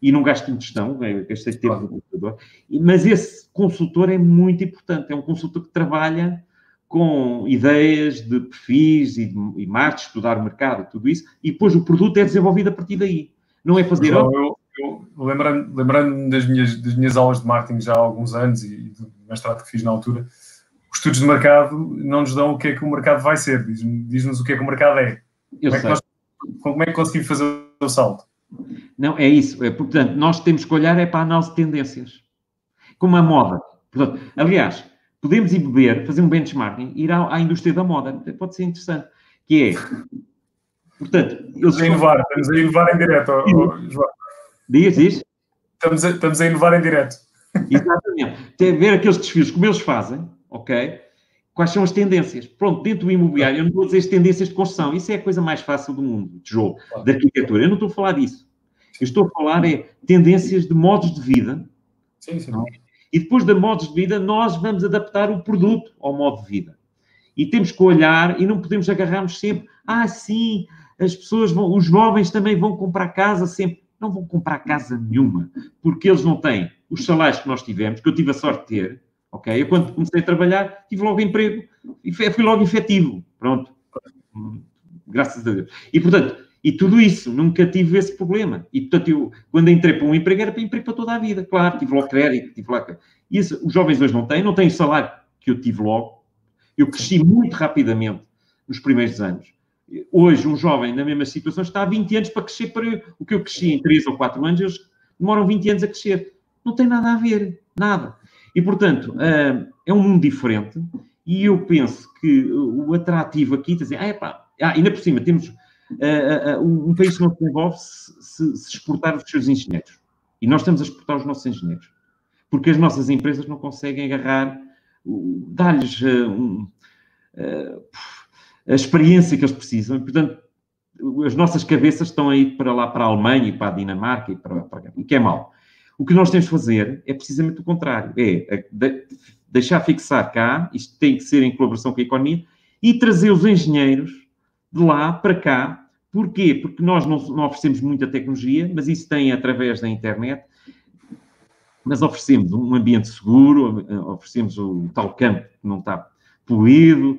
e não gasto em gestão, gastei tempo no computador, mas esse consultor é muito importante, é um consultor que trabalha com ideias de perfis e, de, e marketing, estudar o mercado, tudo isso, e depois o produto é desenvolvido a partir daí. Não é fazer... João, eu, eu lembrando-me lembrando das, minhas, das minhas aulas de marketing já há alguns anos e do mestrado que fiz na altura, os estudos de mercado não nos dão o que é que o mercado vai ser, diz-nos diz o que é que o mercado é. Como é que, nós, como é que conseguimos fazer o salto? Não, é isso. É, portanto, nós temos que olhar é para a análise de tendências. Como a moda. Portanto, aliás, podemos ir beber, fazer um benchmarking, ir à, à indústria da moda. Pode ser interessante. Que é, portanto... Eles estamos a inovar, estamos a inovar em direto, João. Diz, diz. Estamos a, estamos a inovar em direto. Exatamente. Tem a ver aqueles desfios, como eles fazem, ok? Quais são as tendências? Pronto, dentro do imobiliário, eu não vou dizer as tendências de construção. Isso é a coisa mais fácil do mundo, tijolo, de arquitetura. Eu não estou a falar disso. Eu estou a falar é tendências de modos de vida. Sim, sim. É? E depois de modos de vida, nós vamos adaptar o produto ao modo de vida. E temos que olhar e não podemos agarrar-nos sempre. Ah, sim, as pessoas vão, os jovens também vão comprar casa sempre não vão comprar casa nenhuma, porque eles não têm os salários que nós tivemos, que eu tive a sorte de ter, ok? Eu quando comecei a trabalhar, tive logo emprego e fui logo efetivo, pronto. Graças a Deus. E, portanto, e tudo isso, nunca tive esse problema. E, portanto, eu, quando entrei para um emprego, era para emprego para toda a vida. Claro, tive logo crédito, tive lá... Isso os jovens hoje não têm, não têm o salário que eu tive logo. Eu cresci muito rapidamente nos primeiros anos. Hoje, um jovem na mesma situação está há 20 anos para crescer para o que eu cresci em 3 ou 4 anos, eles demoram 20 anos a crescer. Não tem nada a ver, nada. E, portanto, ah, é um mundo diferente e eu penso que o atrativo aqui, dizer, ah, epá, ah, ainda por cima, temos uh, uh, um país que não se desenvolve se, se, exportar os seus engenheiros. E nós estamos a exportar os nossos engenheiros. Porque as nossas empresas não conseguem agarrar, dar-lhes uh, um, a experiência que eles precisam. Portanto, as nossas cabeças estão aí para lá, para a Alemanha e para a Dinamarca e para, para o que é mau. O que nós temos de fazer é precisamente o contrário, é deixar fixar cá, isto tem que ser em colaboração com a economia, e trazer os engenheiros de lá para cá. Porquê? Porque nós não, não oferecemos muita tecnologia, mas isso tem através da internet, mas oferecemos um ambiente seguro, oferecemos o tal campo que não está poluído,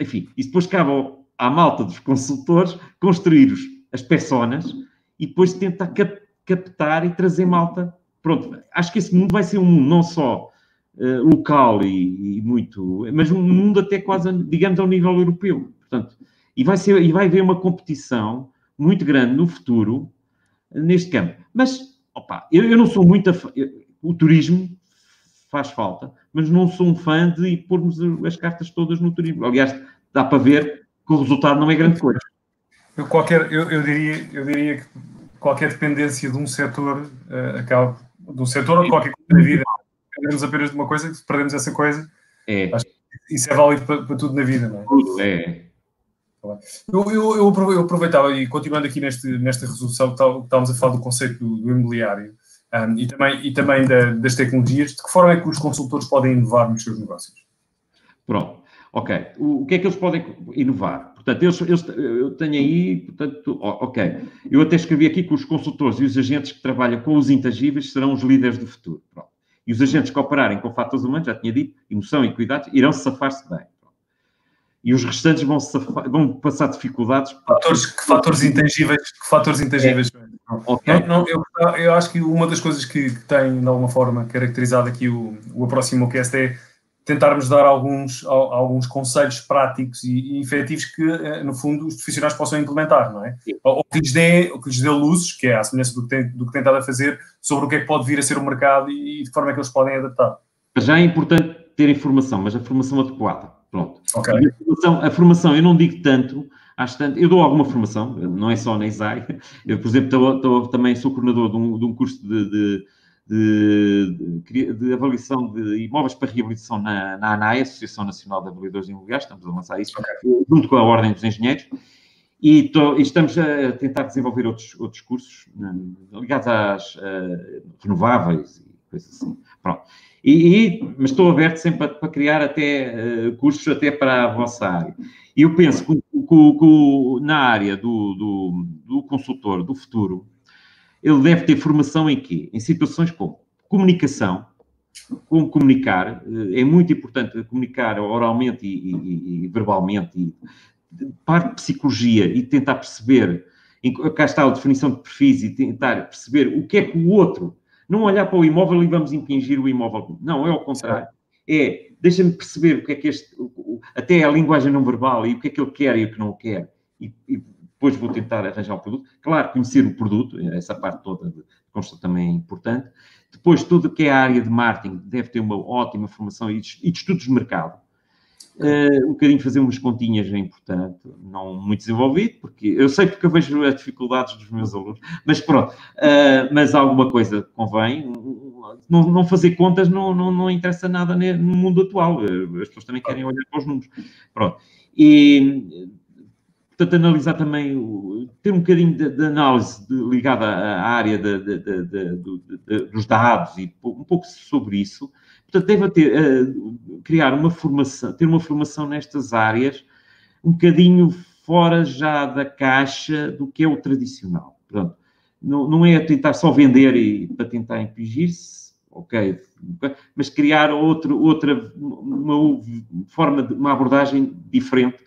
enfim, e depois cabe à malta dos consultores construir os, as personas e depois tentar cap, captar e trazer malta. Pronto, acho que esse mundo vai ser um mundo não só uh, local e, e, muito, mas um mundo até quase, digamos, ao nível europeu. Portanto, e vai, ser, e vai haver uma competição muito grande no futuro neste campo. Mas, opa, eu, eu não sou muito. A, o turismo faz falta, mas não sou um fã de pormos as cartas todas no turismo. Aliás, dá para ver que o resultado não é grande coisa. Eu, qualquer, eu, eu diria, eu diria que qualquer dependência de um setor uh, acaba, de um setor ou qualquer coisa na vida, perdemos apenas de uma coisa, se perdemos essa coisa, é. acho que isso é válido para, para, tudo na vida, não é? É. Eu, eu, eu, aproveitava, e continuando aqui neste, nesta resolução, estávamos a falar do conceito do, do imobiliário, um, e também, e também da, das tecnologias, de que forma é que os consultores podem inovar nos seus negócios? Pronto. Ok. O, o, que é que eles podem inovar? Portanto, eles, eles, eu tenho aí, portanto, ok. Eu até escrevi aqui que os consultores e os agentes que trabalham com os intangíveis serão os líderes do futuro. Pronto. E os agentes que operarem com fatores humanos, já tinha dito, emoção e cuidados, irão safar-se bem. E os restantes vão, safar, vão passar dificuldades. Fatores, que fatores intangíveis? Que fatores intangíveis? É. Okay. Não, não, eu, eu, acho que uma das coisas que, que, tem, de alguma forma, caracterizado aqui o, o Aproximo Cast é tentarmos dar alguns, alguns conselhos práticos e, e efetivos que, eh, no fundo, os profissionais possam implementar, não é? Ou que lhes dê, ou que lhes dê luzes, que é a semelhança do que, tem, do que tem estado a fazer, sobre o que é que pode vir a ser o mercado e de que forma é que eles podem adaptar. Já é importante ter informação, mas a formação adequada. Pronto. Okay. A, formação, a formação, eu não digo tanto, acho tanto, eu dou alguma formação, não é só na ISAI. Eu, por exemplo, estou, estou, também sou coordenador de um, de um curso de, de de, de, de, avaliação de imóveis para reabilitação na, na ANAI, Associação Nacional de Avaliadores Imobiliários, estamos a lançar isso, okay. junto com a Ordem dos Engenheiros, e, tô, e, estamos a tentar desenvolver outros, outros cursos né, ligados às uh, renováveis coisas assim. Pronto. E, e, mas estou aberto sempre para, para criar até uh, cursos até para a vossa área. E eu penso que, que, que na área do, do, do consultor do futuro, ele deve ter formação em quê? Em situações como comunicação, como comunicar, eh, é muito importante comunicar oralmente e, e, e verbalmente, e parte de psicologia e tentar perceber, cá está a definição de perfis e tentar perceber o que é que o outro, não olhar para o imóvel e vamos impingir o imóvel. Não, é ao contrário. É, deixa-me perceber o que é que este, até a linguagem não verbal e o que é que ele quer e o que não quer. E, e depois vou tentar arranjar o produto. Claro, conhecer o produto, essa parte toda de construção também é importante. Depois, tudo que é a área de marketing deve ter uma ótima formação e de, estudos de mercado. Uh, um bocadinho fazer umas continhas é importante, não muito desenvolvido, porque eu sei porque eu vejo as dificuldades dos meus alunos, mas pronto, uh, mas alguma coisa convém. Não, não fazer contas não, não, não interessa nada no mundo atual, as pessoas também querem olhar para os números. Pronto. E Portanto, analisar também, ter um bocadinho de, de análise de, ligada à área de, dos dados e um pouco sobre isso. Portanto, deve ter, uh, criar uma formação, ter uma formação nestas áreas um bocadinho fora já da caixa do que é o tradicional. Pronto. Não, não é tentar só vender e para tentar impingir-se, ok, mas criar outro, outra uma forma de uma abordagem diferente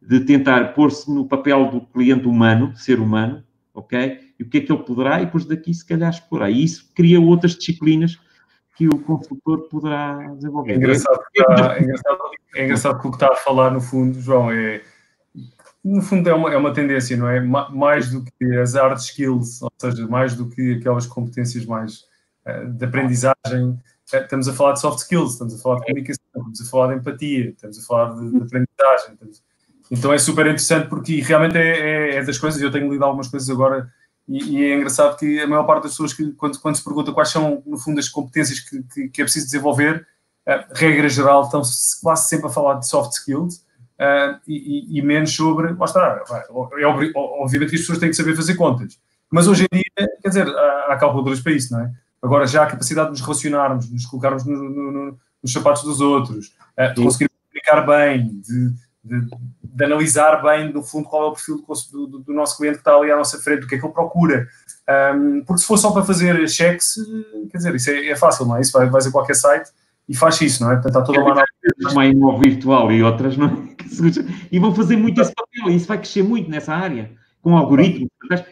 de tentar pôr-se no papel do cliente humano, ser humano, ok? E o que é que ele poderá, e depois daqui se calhar explorar. E isso cria outras disciplinas que o consultor poderá desenvolver. É engraçado, que está, é engraçado, é engraçado que o que está a falar, no fundo, João, é no fundo é uma, é uma tendência, não é? Mais do que as hard skills, ou seja, mais do que aquelas competências mais uh, de aprendizagem, uh, estamos a falar de soft skills, estamos a falar de comunicação, estamos a falar de empatia, estamos a falar de, de aprendizagem, estamos, então é super interessante porque realmente é, é, é das coisas, eu tenho lido algumas coisas agora e, e, é engraçado que a maior parte das pessoas que quando, quando se pergunta quais são, no fundo, as competências que, que, que é preciso desenvolver, uh, regra geral, estão quase sempre a falar de soft skills uh, e, e, menos sobre, lá está, é, obviamente que as pessoas têm que saber fazer contas, mas hoje em dia, quer dizer, há, há calculadoras para isso, não é? Agora já a capacidade de nos relacionarmos, de nos colocarmos no, no, no, nos sapatos dos outros, uh, de conseguir comunicar bem, de de, de, analisar bem, no fundo, qual é o perfil do, do, do, nosso cliente que está ali à nossa frente, o que é que ele procura. Um, porque se for só para fazer cheques, quer dizer, isso é, é fácil, não é? Isso vai, vais a qualquer site e faz isso, não é? Portanto, está toda uma Uma imóvel virtual e outras, não é? E vão fazer muito esse papel, e isso vai crescer muito nessa área, com algoritmos.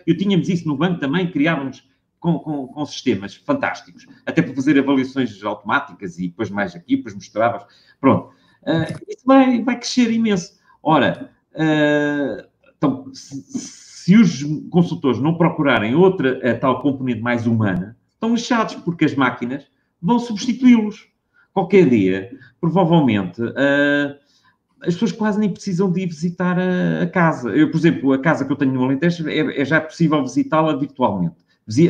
Eu tínhamos isso no banco também, criávamos com, com, com, sistemas fantásticos, até para fazer avaliações automáticas e depois mais aqui, depois mostravas. Pronto. Uh, isso vai, vai crescer imenso. Ora, uh, então, se, se, os consultores não procurarem outra tal componente mais humana, estão lixados, porque as máquinas vão substituí-los. Qualquer dia, provavelmente, uh, as pessoas quase nem precisam de ir visitar a, a, casa. Eu, por exemplo, a casa que eu tenho no Alentejo, é, é já possível visitá-la virtualmente.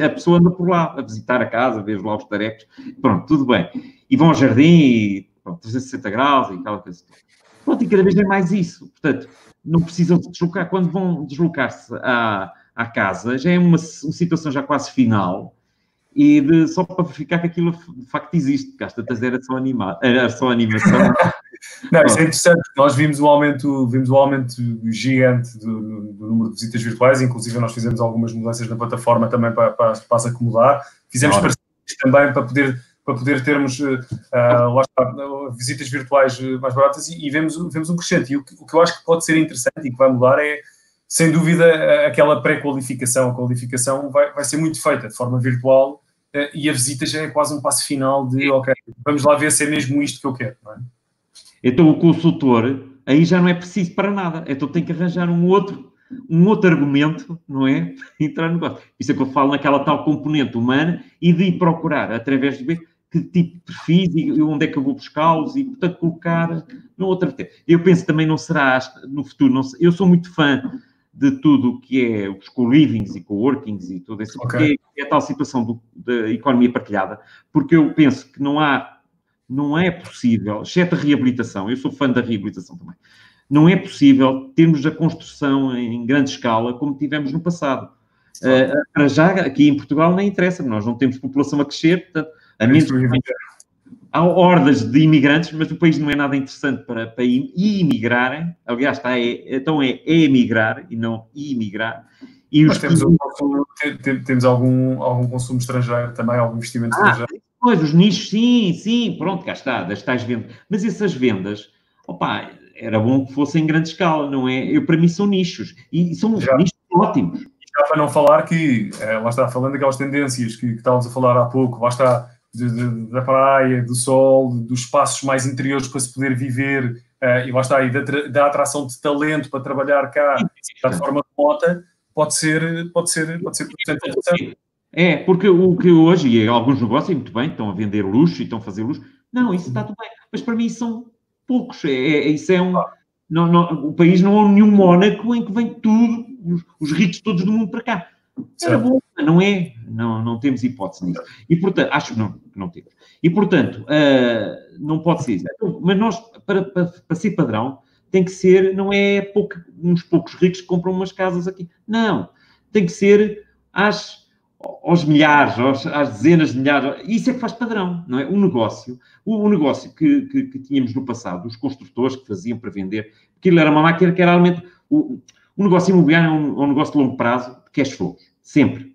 A pessoa anda por lá a visitar a casa, ver lá os tarecos, pronto, tudo bem. E vão ao jardim e pronto, 360 graus e aquela coisa toda. Pronto, e cada vez é mais isso. Portanto, não precisam se deslocar. Quando vão deslocar-se à, à casa, já é uma, uma situação já quase final e de, só para verificar que aquilo de facto existe, porque às tantas era só, anima, era só animação. Não, isso é interessante. Nós vimos o aumento, vimos o aumento gigante do, do, número de visitas virtuais, inclusive nós fizemos algumas mudanças na plataforma também para, para, para se acomodar. Fizemos claro. parcerias também para poder, para poder termos uh, está, visitas virtuais mais baratas e, e, vemos, vemos um crescente. E o, o que eu acho que pode ser interessante e que vai mudar é, sem dúvida, aquela pré-qualificação. A qualificação vai, vai ser muito feita de forma virtual uh, e a visita já é quase um passo final de, ok, vamos lá ver se é mesmo isto que eu quero, é? Então o consultor aí já não é preciso para nada. Então tem que arranjar um outro, um outro argumento, não é? Entrar no negócio. Isso é que eu falo naquela tal componente humana e de ir procurar através ver que tipo de perfis e onde é que eu vou buscá-los e, portanto, colocar no outro tempo. Eu penso também não será no futuro, não, eu sou muito fã de tudo o que é os co-livings e co-workings e tudo isso, okay. porque é, a tal situação do, da economia partilhada, porque eu penso que não há não é possível, exceto a reabilitação, eu sou fã da reabilitação também, não é possível termos a construção em grande escala como tivemos no passado. Uh, para já, aqui em Portugal, nem interessa, nós não temos população a crescer, portanto, a menos há hordas de imigrantes, mas o país não é nada interessante para, para imigrarem. Aliás, está, é, então é, é emigrar e não imigrar. E os temos, um, temos algum, algum consumo estrangeiro também, algum investimento ah, estrangeiro. Pois, os nichos, sim, sim, pronto, cá está, das tais vendas. Mas essas vendas, opa, era bom que fossem em grande escala, não é? Eu, para mim são nichos, e são já, nichos ótimos. Já para não falar que, é, lá está, falando daquelas tendências que, que estávamos a falar há pouco, lá está, de, de, da praia, do sol, dos espaços mais interiores para se poder viver, uh, e lá está, e da, da, atração de talento para trabalhar cá de forma remota, pode ser, pode ser, pode ser interessante. É, porque o que hoje, e alguns negócios, muito bem, estão a vender luxo e estão a fazer luxo. Não, isso está tudo bem. Mas para mim são poucos. É, é isso é um. Não, não, o país não é nenhum Mónaco em que vem tudo, os, os ricos todos do mundo para cá. Era não é? Não, não temos hipótese nisso. E portanto, acho que não, não temos. E portanto, uh, não pode ser. Mas nós, para, para, para ser padrão, tem que ser, não é pouco, uns poucos ricos que compram umas casas aqui. Não. Tem que ser às aos milhares, aos, às dezenas de milhares. Isso é que faz padrão, não é? Um negócio, o, o negócio que, que, que, tínhamos no passado, os construtores que faziam para vender, aquilo era uma máquina que era realmente. O, o negócio imobiliário é um, é um, negócio de longo prazo, de cash flows, sempre.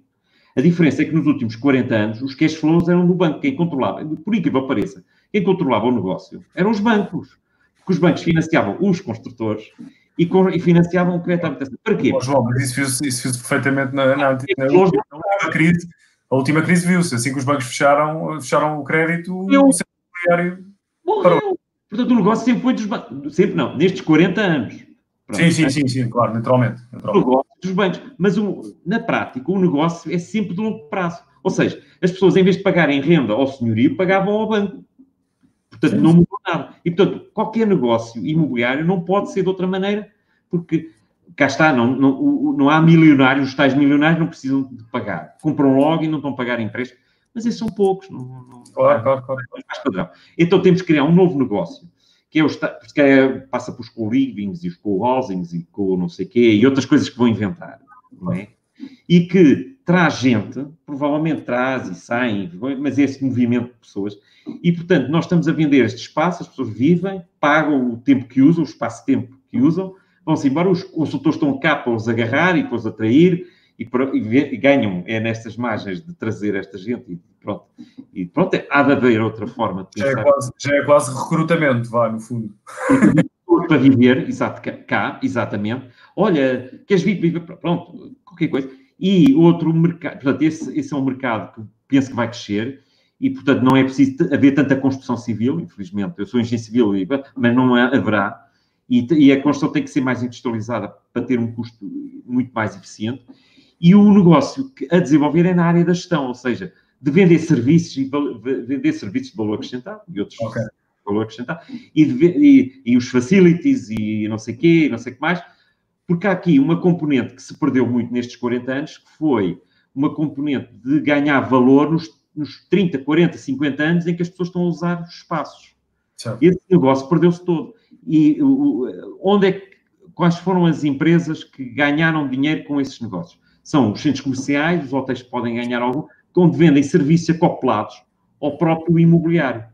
A diferença é que nos últimos 40 anos os cash flows eram do banco, quem controlava, por incrível que pareça, quem controlava o negócio eram os bancos, porque os bancos financiavam os construtores e, com, e financiavam o crédito à habitação. Para quê? Oh, João, mas isso fez perfeitamente na, na, na, na, última, crise. A última crise viu-se. Assim que os bancos fecharam, fecharam o crédito, Eu... o setor imobiliário parou. Portanto, o negócio sempre foi dos bancos. Sempre não, nestes 40 anos. Pronto, sim, sim, sim, sim, claro, naturalmente. naturalmente. O negócio dos bancos. Mas o, na prática, o negócio é sempre de longo prazo. Ou seja, as pessoas, em vez de pagarem renda ao senhorio, pagavam ao banco. Portanto, não mudou nada. E, portanto, qualquer negócio imobiliário não pode ser de outra maneira, porque cá está, não, não, não há milionários, os tais milionários não precisam de pagar. Compram logo e não estão a pagar empréstimo. Mas esses são poucos. Não, não, claro, claro, claro. padrão. Então temos que criar um novo negócio, que é o, que é, passa pelos co-livings e os co-housings e não sei quê, e outras coisas que vão inventar, não é? E que traz gente, provavelmente traz e sai, mas é esse movimento de pessoas e, portanto, nós estamos a vender este espaço, as pessoas vivem, pagam o tempo que usam, o espaço-tempo que usam, vão-se embora, os consultores estão cá para os agarrar e para os atrair e, e, ganham é nestas margens de trazer esta gente e pronto. E pronto, é, há de haver outra forma de pensar. Já é quase, já é quase recrutamento, vá, no fundo. para viver, exato, cá, exatamente. Olha, queres vir, viver, pronto, qualquer coisa. E outro mercado, portanto, esse, esse é um mercado que penso que vai crescer e, portanto, não é preciso haver tanta construção civil, infelizmente. Eu sou engenheiro civil, mas não haverá. E, e, a construção tem que ser mais industrializada para ter um custo muito mais eficiente. E o negócio a desenvolver é na área da gestão, ou seja, de vender serviços e vender serviços de valor acrescentado e outros okay. de valor acrescentado e, de, e, e, os facilities e não sei o quê, não sei o que mais, porque há aqui uma componente que se perdeu muito nestes 40 anos, que foi uma componente de ganhar valor nos nos 30, 40, 50 anos em que as pessoas estão a usar os espaços. Certo. Esse negócio perdeu-se todo. E onde é que, quais foram as empresas que ganharam dinheiro com esses negócios? São os centros comerciais, os hotéis que podem ganhar algo, onde vendem serviços acoplados ao próprio imobiliário.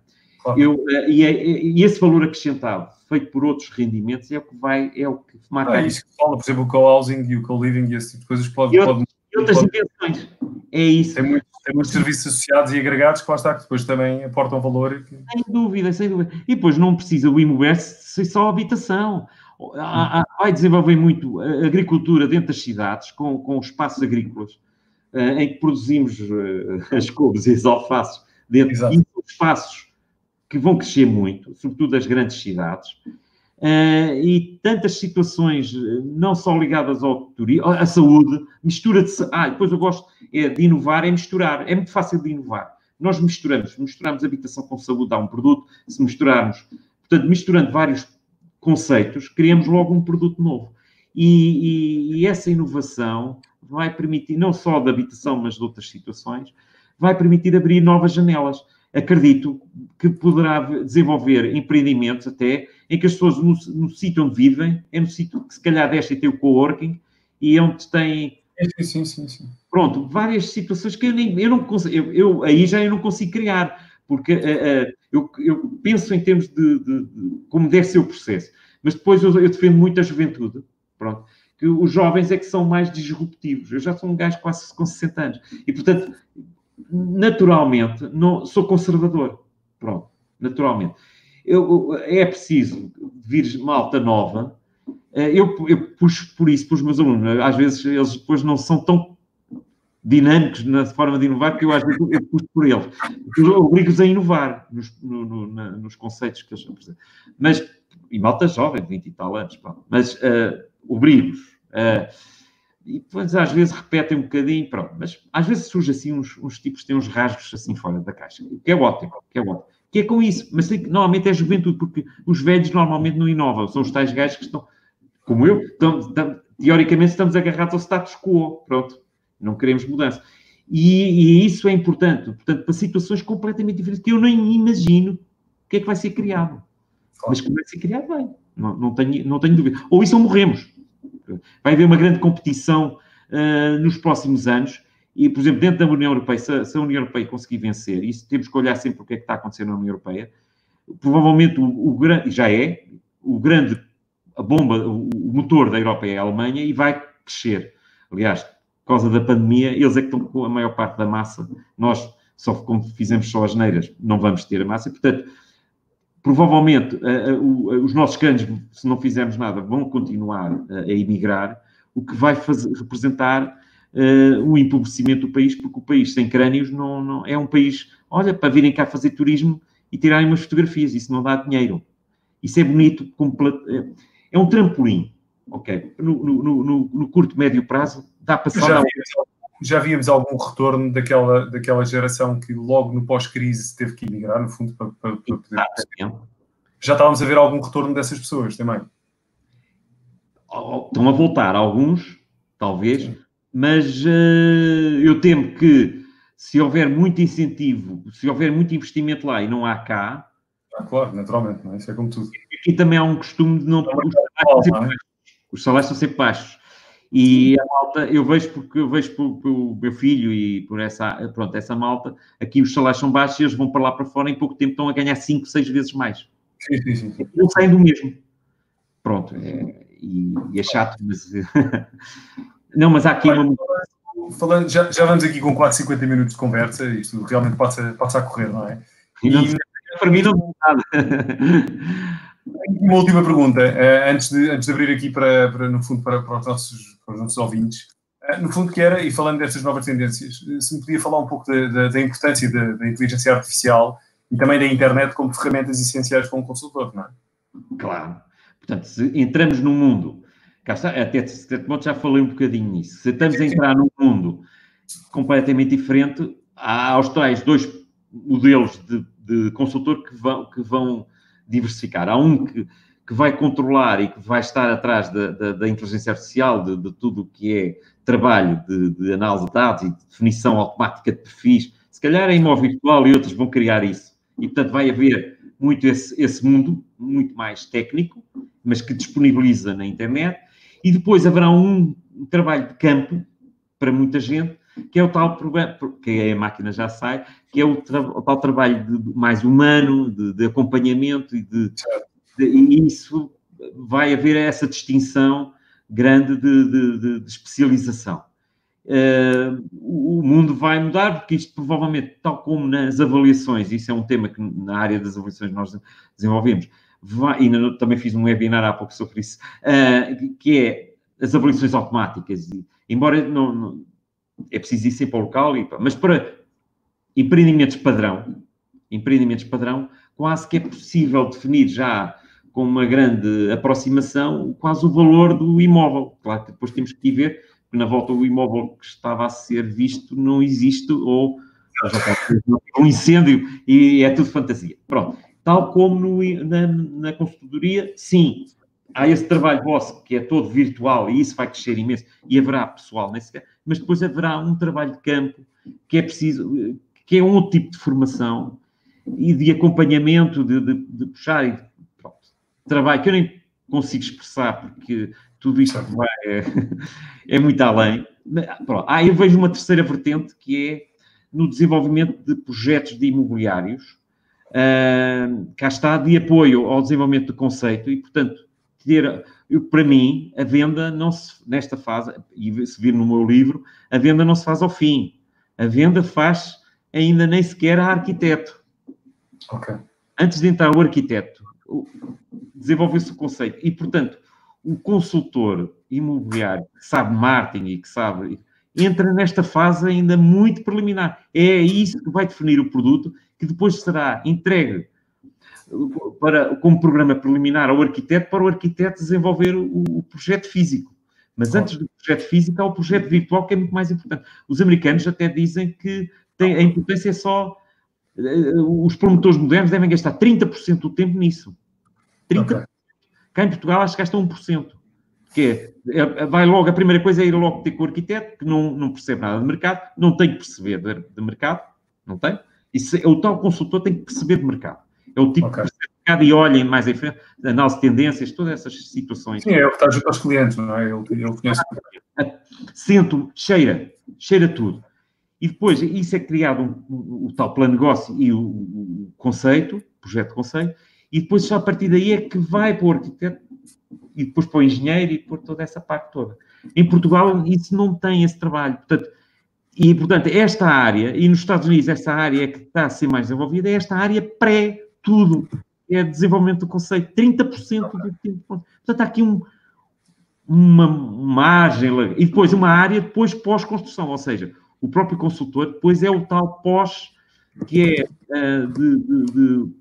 Claro. Eu, eh, e, é, e, esse valor acrescentado, feito por outros rendimentos, é o que vai, é o que marca. Ah, isso que fala, por exemplo, o co-housing e o co-living e esse tipo de coisas pode. E, pode, e outras pode, dimensões. É isso. Tem, muito, tem, muitos serviços associados e agregados que lá está, que depois também aportam valor. Sem dúvida, sem dúvida. E depois não precisa o imobiliário ser só habitação. Há, há, vai desenvolver muito a agricultura dentro das cidades, com, com espaços agrícolas, uh, em que produzimos uh, as couves e as alfaces dentro de espaços que vão crescer muito, sobretudo as grandes cidades, uh, e tantas situações, não só ligadas ao turismo, à saúde, mistura de. Ah, depois eu gosto é, de inovar, é misturar, é muito fácil de inovar. Nós misturamos, misturamos habitação com saúde, dá um produto, se misturarmos, portanto, misturando vários conceitos, criamos logo um produto novo. E, e, e, essa inovação vai permitir, não só da habitação, mas de outras situações, vai permitir abrir novas janelas acredito que poderá desenvolver empreendimentos até em que as pessoas no, no sítio onde vivem, é no sítio que se calhar desta tem o coworking e é onde tem Sim, sim, sim. Pronto, várias situações que eu, nem, eu não consigo, eu, eu, aí já eu não consigo criar, porque uh, uh, eu, eu, penso em termos de, de, de, como deve ser o processo, mas depois eu, eu, defendo muito a juventude, pronto, que os jovens é que são mais disruptivos. Eu já sou um gajo quase com 60 anos e, portanto, naturalmente, não, sou conservador. Pronto, naturalmente. Eu, é preciso vir malta nova. Eh, eu, eu puxo por isso para os meus alunos. Às vezes eles depois não são tão dinâmicos na forma de inovar que eu às vezes eu puxo por eles. Obrigo-os a inovar nos, no, no, na, nos conceitos que eles apresentam. Mas, e malta jovem, 20 e tal anos, pronto. mas uh, obrigo-os. Uh, e depois às vezes repetem um bocadinho, pronto, mas às vezes surge assim uns, uns tipos que têm uns rasgos assim fora da caixa, que é ótimo, que é ótimo. Que é com isso, mas normalmente é juventude, porque os velhos normalmente não inovam, são os tais gajos que estão, como eu, estão, estão, teoricamente estamos agarrados ao status quo, pronto, não queremos mudança. E, e, isso é importante, portanto, para situações completamente diferentes, que eu nem imagino o que é que vai ser criado. Mas que vai ser criado, vai. Não, não, tenho, não tenho dúvida. Ou isso ou morremos. Vai haver uma grande competição uh, nos próximos anos e, por exemplo, dentro da União Europeia, se, se, a União Europeia conseguir vencer, isso temos que olhar sempre o que é que está acontecendo na União Europeia, provavelmente o, grande, já é, o grande, a bomba, o, o, motor da Europa é a Alemanha e vai crescer. Aliás, causa da pandemia, eles é que estão com a maior parte da massa, nós, só como fizemos só as neiras, não vamos ter a massa, portanto, provavelmente uh, uh, os nossos cães, se não fizermos nada, vão continuar uh, a emigrar, o que vai fazer, representar o empobrecimento do país, porque o país sem crânios não, não, é um país, olha, para virem cá fazer turismo e tirarem umas fotografias, isso não dá dinheiro. Isso é bonito, é um trampolim, ok? No, no, no, no curto, médio prazo, dá para salvar já víamos algum retorno daquela, daquela geração que logo no pós-crise teve que emigrar, no fundo, para, para, para poder... Ah, já estávamos a ver algum retorno dessas pessoas também. Estão a voltar alguns, talvez, Sim. mas uh, eu temo que se houver muito incentivo, se houver muito investimento lá e não há cá... Ah, claro, naturalmente, não é? Isso é como tudo. Aqui também há um costume de não... não, não, não é? Os salários são sempre baixos. E a malta, eu vejo porque eu vejo pelo, meu filho e por essa, pronto, essa malta, aqui os salários são baixos e eles vão para lá para fora em pouco tempo estão a ganhar 5, 6 vezes mais. Sim, sim, sim. Não saem do mesmo. Pronto, é, e, e, é chato, mas. não, mas há aqui uma. Falando, já, já vamos aqui com quase 50 minutos de conversa, isto realmente passa, passa a correr, não é? E, não, para mim não nada. Uma última pergunta, uh, antes, de, antes de abrir aqui para, para no fundo, para, para, os nossos, para os nossos ouvintes. Uh, no fundo, que era, e falando destas novas tendências, uh, se me podia falar um pouco da, da, da importância da, da, inteligência artificial e também da internet como ferramentas essenciais para um consultor, não é? Claro. Portanto, se entramos num mundo, cá está, até de certo modo já falei um bocadinho nisso, se estamos a entrar num mundo completamente diferente, há aos tais dois modelos de, de consultor que vão, que vão diversificar. Há um que, que vai controlar e que vai estar atrás da, da, da inteligência artificial, de, de tudo o que é trabalho de, de, análise de dados e de definição automática de perfis. Se calhar a Imóvel Virtual e outros vão criar isso. E, portanto, vai haver muito esse, esse mundo, muito mais técnico, mas que disponibiliza na internet. E depois haverá um, trabalho de campo para muita gente, que é o tal problema, porque a máquina já sai, que é o, o tal trabalho de, mais humano, de, de acompanhamento e de, e isso vai haver essa distinção grande de, de especialização. Uh, o mundo vai mudar, porque isto provavelmente, tal como nas avaliações, isso é um tema que na área das avaliações nós desenvolvemos, vai, ainda também fiz um webinar há pouco sobre isso, uh, que é as avaliações automáticas. E, embora não, não, é preciso ir sempre ao local, e, mas para empreendimentos padrão, empreendimentos padrão, quase que é possível definir já com uma grande aproximação quase o valor do imóvel. Claro que depois temos que ver que na volta o imóvel que estava a ser visto não existe ou um incêndio e é tudo fantasia. Pronto. Tal como no, na, na consultoria, sim, há esse trabalho vosso que é todo virtual e isso vai crescer imenso e haverá pessoal nesse caso, mas depois haverá um trabalho de campo que é preciso, que é um outro tipo de formação e de acompanhamento, de, de, de puxar e pronto, trabalho que eu nem consigo expressar porque tudo isto vai, é, é muito além. Pronto. Ah, eu vejo uma terceira vertente que é no desenvolvimento de projetos de imobiliários, uh, cá está, de apoio ao desenvolvimento do conceito e, portanto, ter, eu, para mim, a venda não se, nesta fase, e se vir no meu livro, a venda não se faz ao fim. A venda faz ainda nem sequer a arquiteto. Okay. Antes de entrar o arquiteto, desenvolveu-se o conceito. E, portanto, o consultor imobiliário que sabe marketing e que sabe entra nesta fase ainda muito preliminar. É isso que vai definir o produto que depois será entregue para, como programa preliminar ao arquiteto para o arquiteto desenvolver o, o projeto físico. Mas antes do projeto físico há o projeto virtual que é muito mais importante. Os americanos até dizem que tem, a importância é só eh, os promotores modernos devem gastar 30% do tempo nisso. 30%. Okay. Cá em Portugal acho que gasta 1%. Que é, é, vai logo, a primeira coisa é ir logo ter com o arquiteto, que não, não percebe nada de mercado, não tem que perceber de, de mercado, não tem. Isso, é, o tal consultor tem que perceber de mercado. É o tipo okay. que percebe de mercado e olhem mais em frente, análise de tendências, todas essas situações. Sim, é o que está junto aos clientes, não é? Ele, ele conhece. Sento, cheira, cheira tudo. E depois, isso é criado um, um, o tal plano de negócio e o, o conceito, projeto de conceito, e depois só a partir daí é que vai para o arquiteto e depois para o engenheiro e por toda essa parte toda. Em Portugal isso não tem esse trabalho. Portanto, e, portanto, esta área, e nos Estados Unidos essa área é que está a ser mais desenvolvida, é esta área pré-tudo. É desenvolvimento do conceito, 30% do tempo. Portanto, há aqui um, uma margem, e depois uma área depois pós-construção, ou seja, o próprio consultor depois é o tal pós, que é uh, de, de, de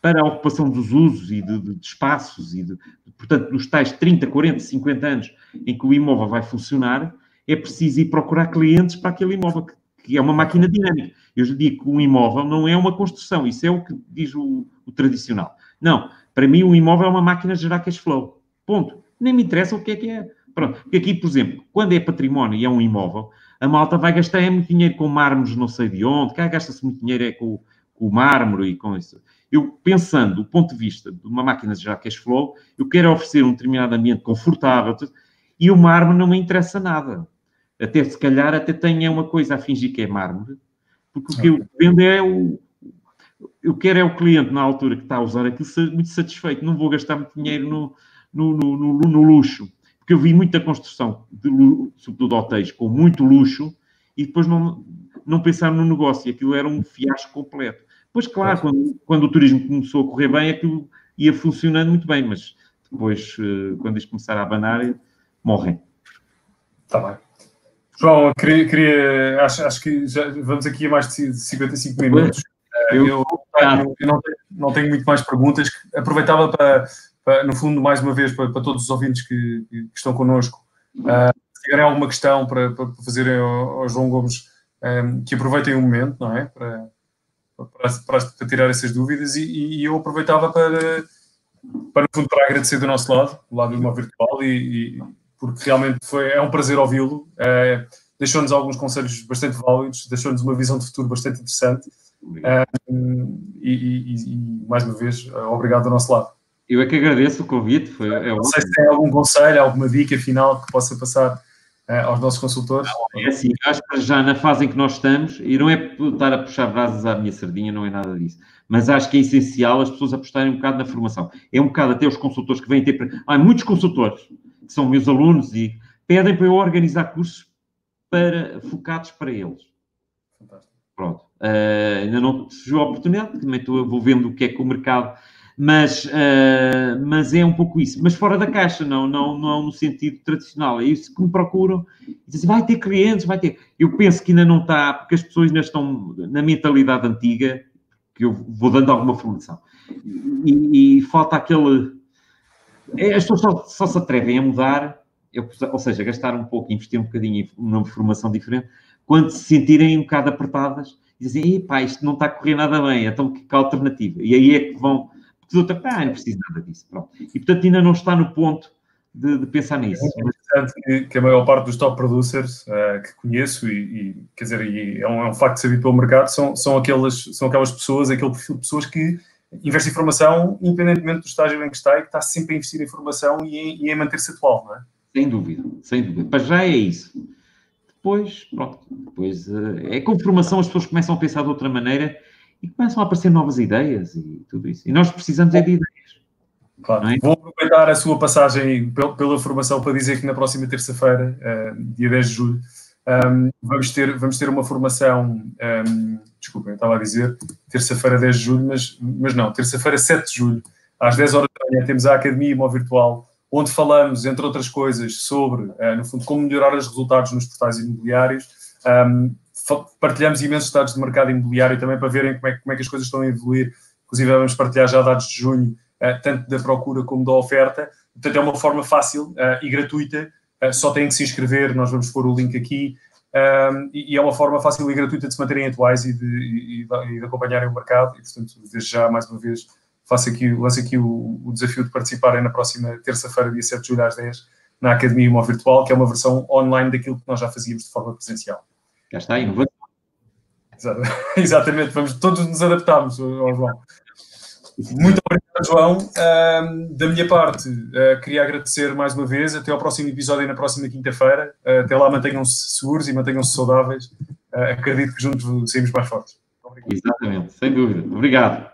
para a ocupação dos usos e de, de, de espaços e, de, portanto, dos tais 30, 40, 50 anos em que o imóvel vai funcionar, é preciso ir procurar clientes para aquele imóvel, que, que é uma máquina dinâmica. Eu já digo que um imóvel não é uma construção, isso é o que diz o, o tradicional. Não, para mim um imóvel é uma máquina de gerar cash flow. Ponto. Nem me interessa o que é que é. Pronto. Porque aqui, por exemplo, quando é património e é um imóvel, a malta vai gastar é muito dinheiro com mármores não sei de onde, cá gasta-se muito dinheiro é com, com o mármore e com isso. Eu, pensando do ponto de vista de uma máquina de cash flow, eu quero oferecer um determinado ambiente confortável e o mármore não me interessa nada. Até se calhar até tenha uma coisa a fingir que é mármore, porque o que eu vendo é o. Eu quero é o cliente na altura que está a usar aquilo muito satisfeito. Não vou gastar muito dinheiro no, no, no, no, luxo. Porque eu vi muita construção, de, sobretudo hotéis, com muito luxo, e depois não, não pensaram no negócio. E aquilo era um fiasco completo. Pois, claro, quando, quando, o turismo começou a correr bem, aquilo ia funcionando muito bem, mas depois, eh, quando isto começar a abanar, morrem. Está bem. João, queria, queria acho, acho, que já vamos aqui a mais de 55 minutos. Eh, eu, eu, eu não, tenho, não, tenho, muito mais perguntas. Aproveitava para, para no fundo, mais uma vez, para, para todos os ouvintes que, que estão connosco, uh, se tiverem alguma questão para, para fazerem ao, ao João Gomes, um, que aproveitem o momento, não é? Para, para, para, para tirar essas dúvidas e, e, eu aproveitava para, para, no fundo, para agradecer do nosso lado, do lado do Irmão Virtual, e, e, porque realmente foi, é um prazer ouvi-lo. É, deixou-nos alguns conselhos bastante válidos, deixou-nos uma visão de futuro bastante interessante. É, e, e, mais uma vez, obrigado do nosso lado. Eu é que agradeço o convite. Foi, é Não sei se tem algum conselho, alguma dica final que possa passar aos nossos consultores? É assim, acho que já na fase em que nós estamos, e não é estar a puxar brasas à minha sardinha, não é nada disso, mas acho que é essencial as pessoas apostarem um bocado na formação. É um bocado até os consultores que vêm ter. Há muitos consultores que são meus alunos e pedem para eu organizar cursos para, focados para eles. Fantástico. Pronto. Uh, ainda não surgiu a oportunidade, também estou, vou vendo o que é que o mercado mas, uh, mas é um pouco isso. Mas fora da caixa, não, não, não no sentido tradicional. É isso que me procuram. Dizem, vai ter clientes, vai ter. Eu penso que ainda não está, porque as pessoas ainda estão na mentalidade antiga, que eu vou dando alguma formação. E, e falta aquele. É, as pessoas só, só, se atrevem a mudar, eu, ou seja, gastar um pouco, investir um bocadinho em uma formação diferente, quando se sentirem um bocado apertadas dizem, pá, isto não está a correr nada bem, então que, que alternativa? E aí é que vão que outra, ah, não preciso nada disso. Pronto. E portanto ainda não está no ponto de, de pensar nisso. É interessante que, que, a maior parte dos top producers uh, que conheço e, e, quer dizer, e é, um, é um facto sabido pelo mercado, são, são, aquelas, são aquelas pessoas, aquele perfil de pessoas que investe em formação independentemente do estágio em que está e que está sempre a investir em formação e em, e em manter-se atual, não é? Sem dúvida, sem dúvida. Para já é isso. Depois, pronto, depois uh, é com formação as pessoas começam a pensar de outra maneira e começam a aparecer novas ideias e tudo isso. E nós precisamos é de ideias. Claro. É? Vou aproveitar a sua passagem pela formação para dizer que na próxima terça-feira, uh, dia 10 de julho, um, vamos, ter, vamos ter uma formação, um, desculpem, estava a dizer terça-feira 10 de julho, mas, mas não, terça-feira 7 de julho, às 10 horas da manhã, temos a Academia Imó Virtual, onde falamos, entre outras coisas, sobre, uh, no fundo, como melhorar os resultados nos portais imobiliários. Um, partilhamos imensos dados de mercado imobiliário também para verem como é, como é que as coisas estão a evoluir. Inclusive, vamos partilhar já dados de junho, uh, tanto da procura como da oferta. Portanto, é uma forma fácil uh, e gratuita. Uh, só têm que se inscrever, nós vamos pôr o link aqui. Um, e, é uma forma fácil e gratuita de se manterem atuais e de, e, e de acompanharem o mercado. E, portanto, desde já, mais uma vez, faço aqui, lanço aqui o, o desafio de participarem na próxima terça-feira, dia 7 de julho, às 10, na Academia Imó Virtual, que é uma versão online daquilo que nós já fazíamos de forma presencial. Já está, inovador. Exatamente, vamos todos nos adaptarmos ao João. Muito obrigado, João. da minha parte, uh, queria agradecer mais uma vez. Até ao próximo episódio na próxima quinta-feira. Uh, até lá, mantenham-se seguros e mantenham-se saudáveis. Acredito que juntos saímos mais fortes. Obrigado. Exatamente, sem dúvida. Obrigado.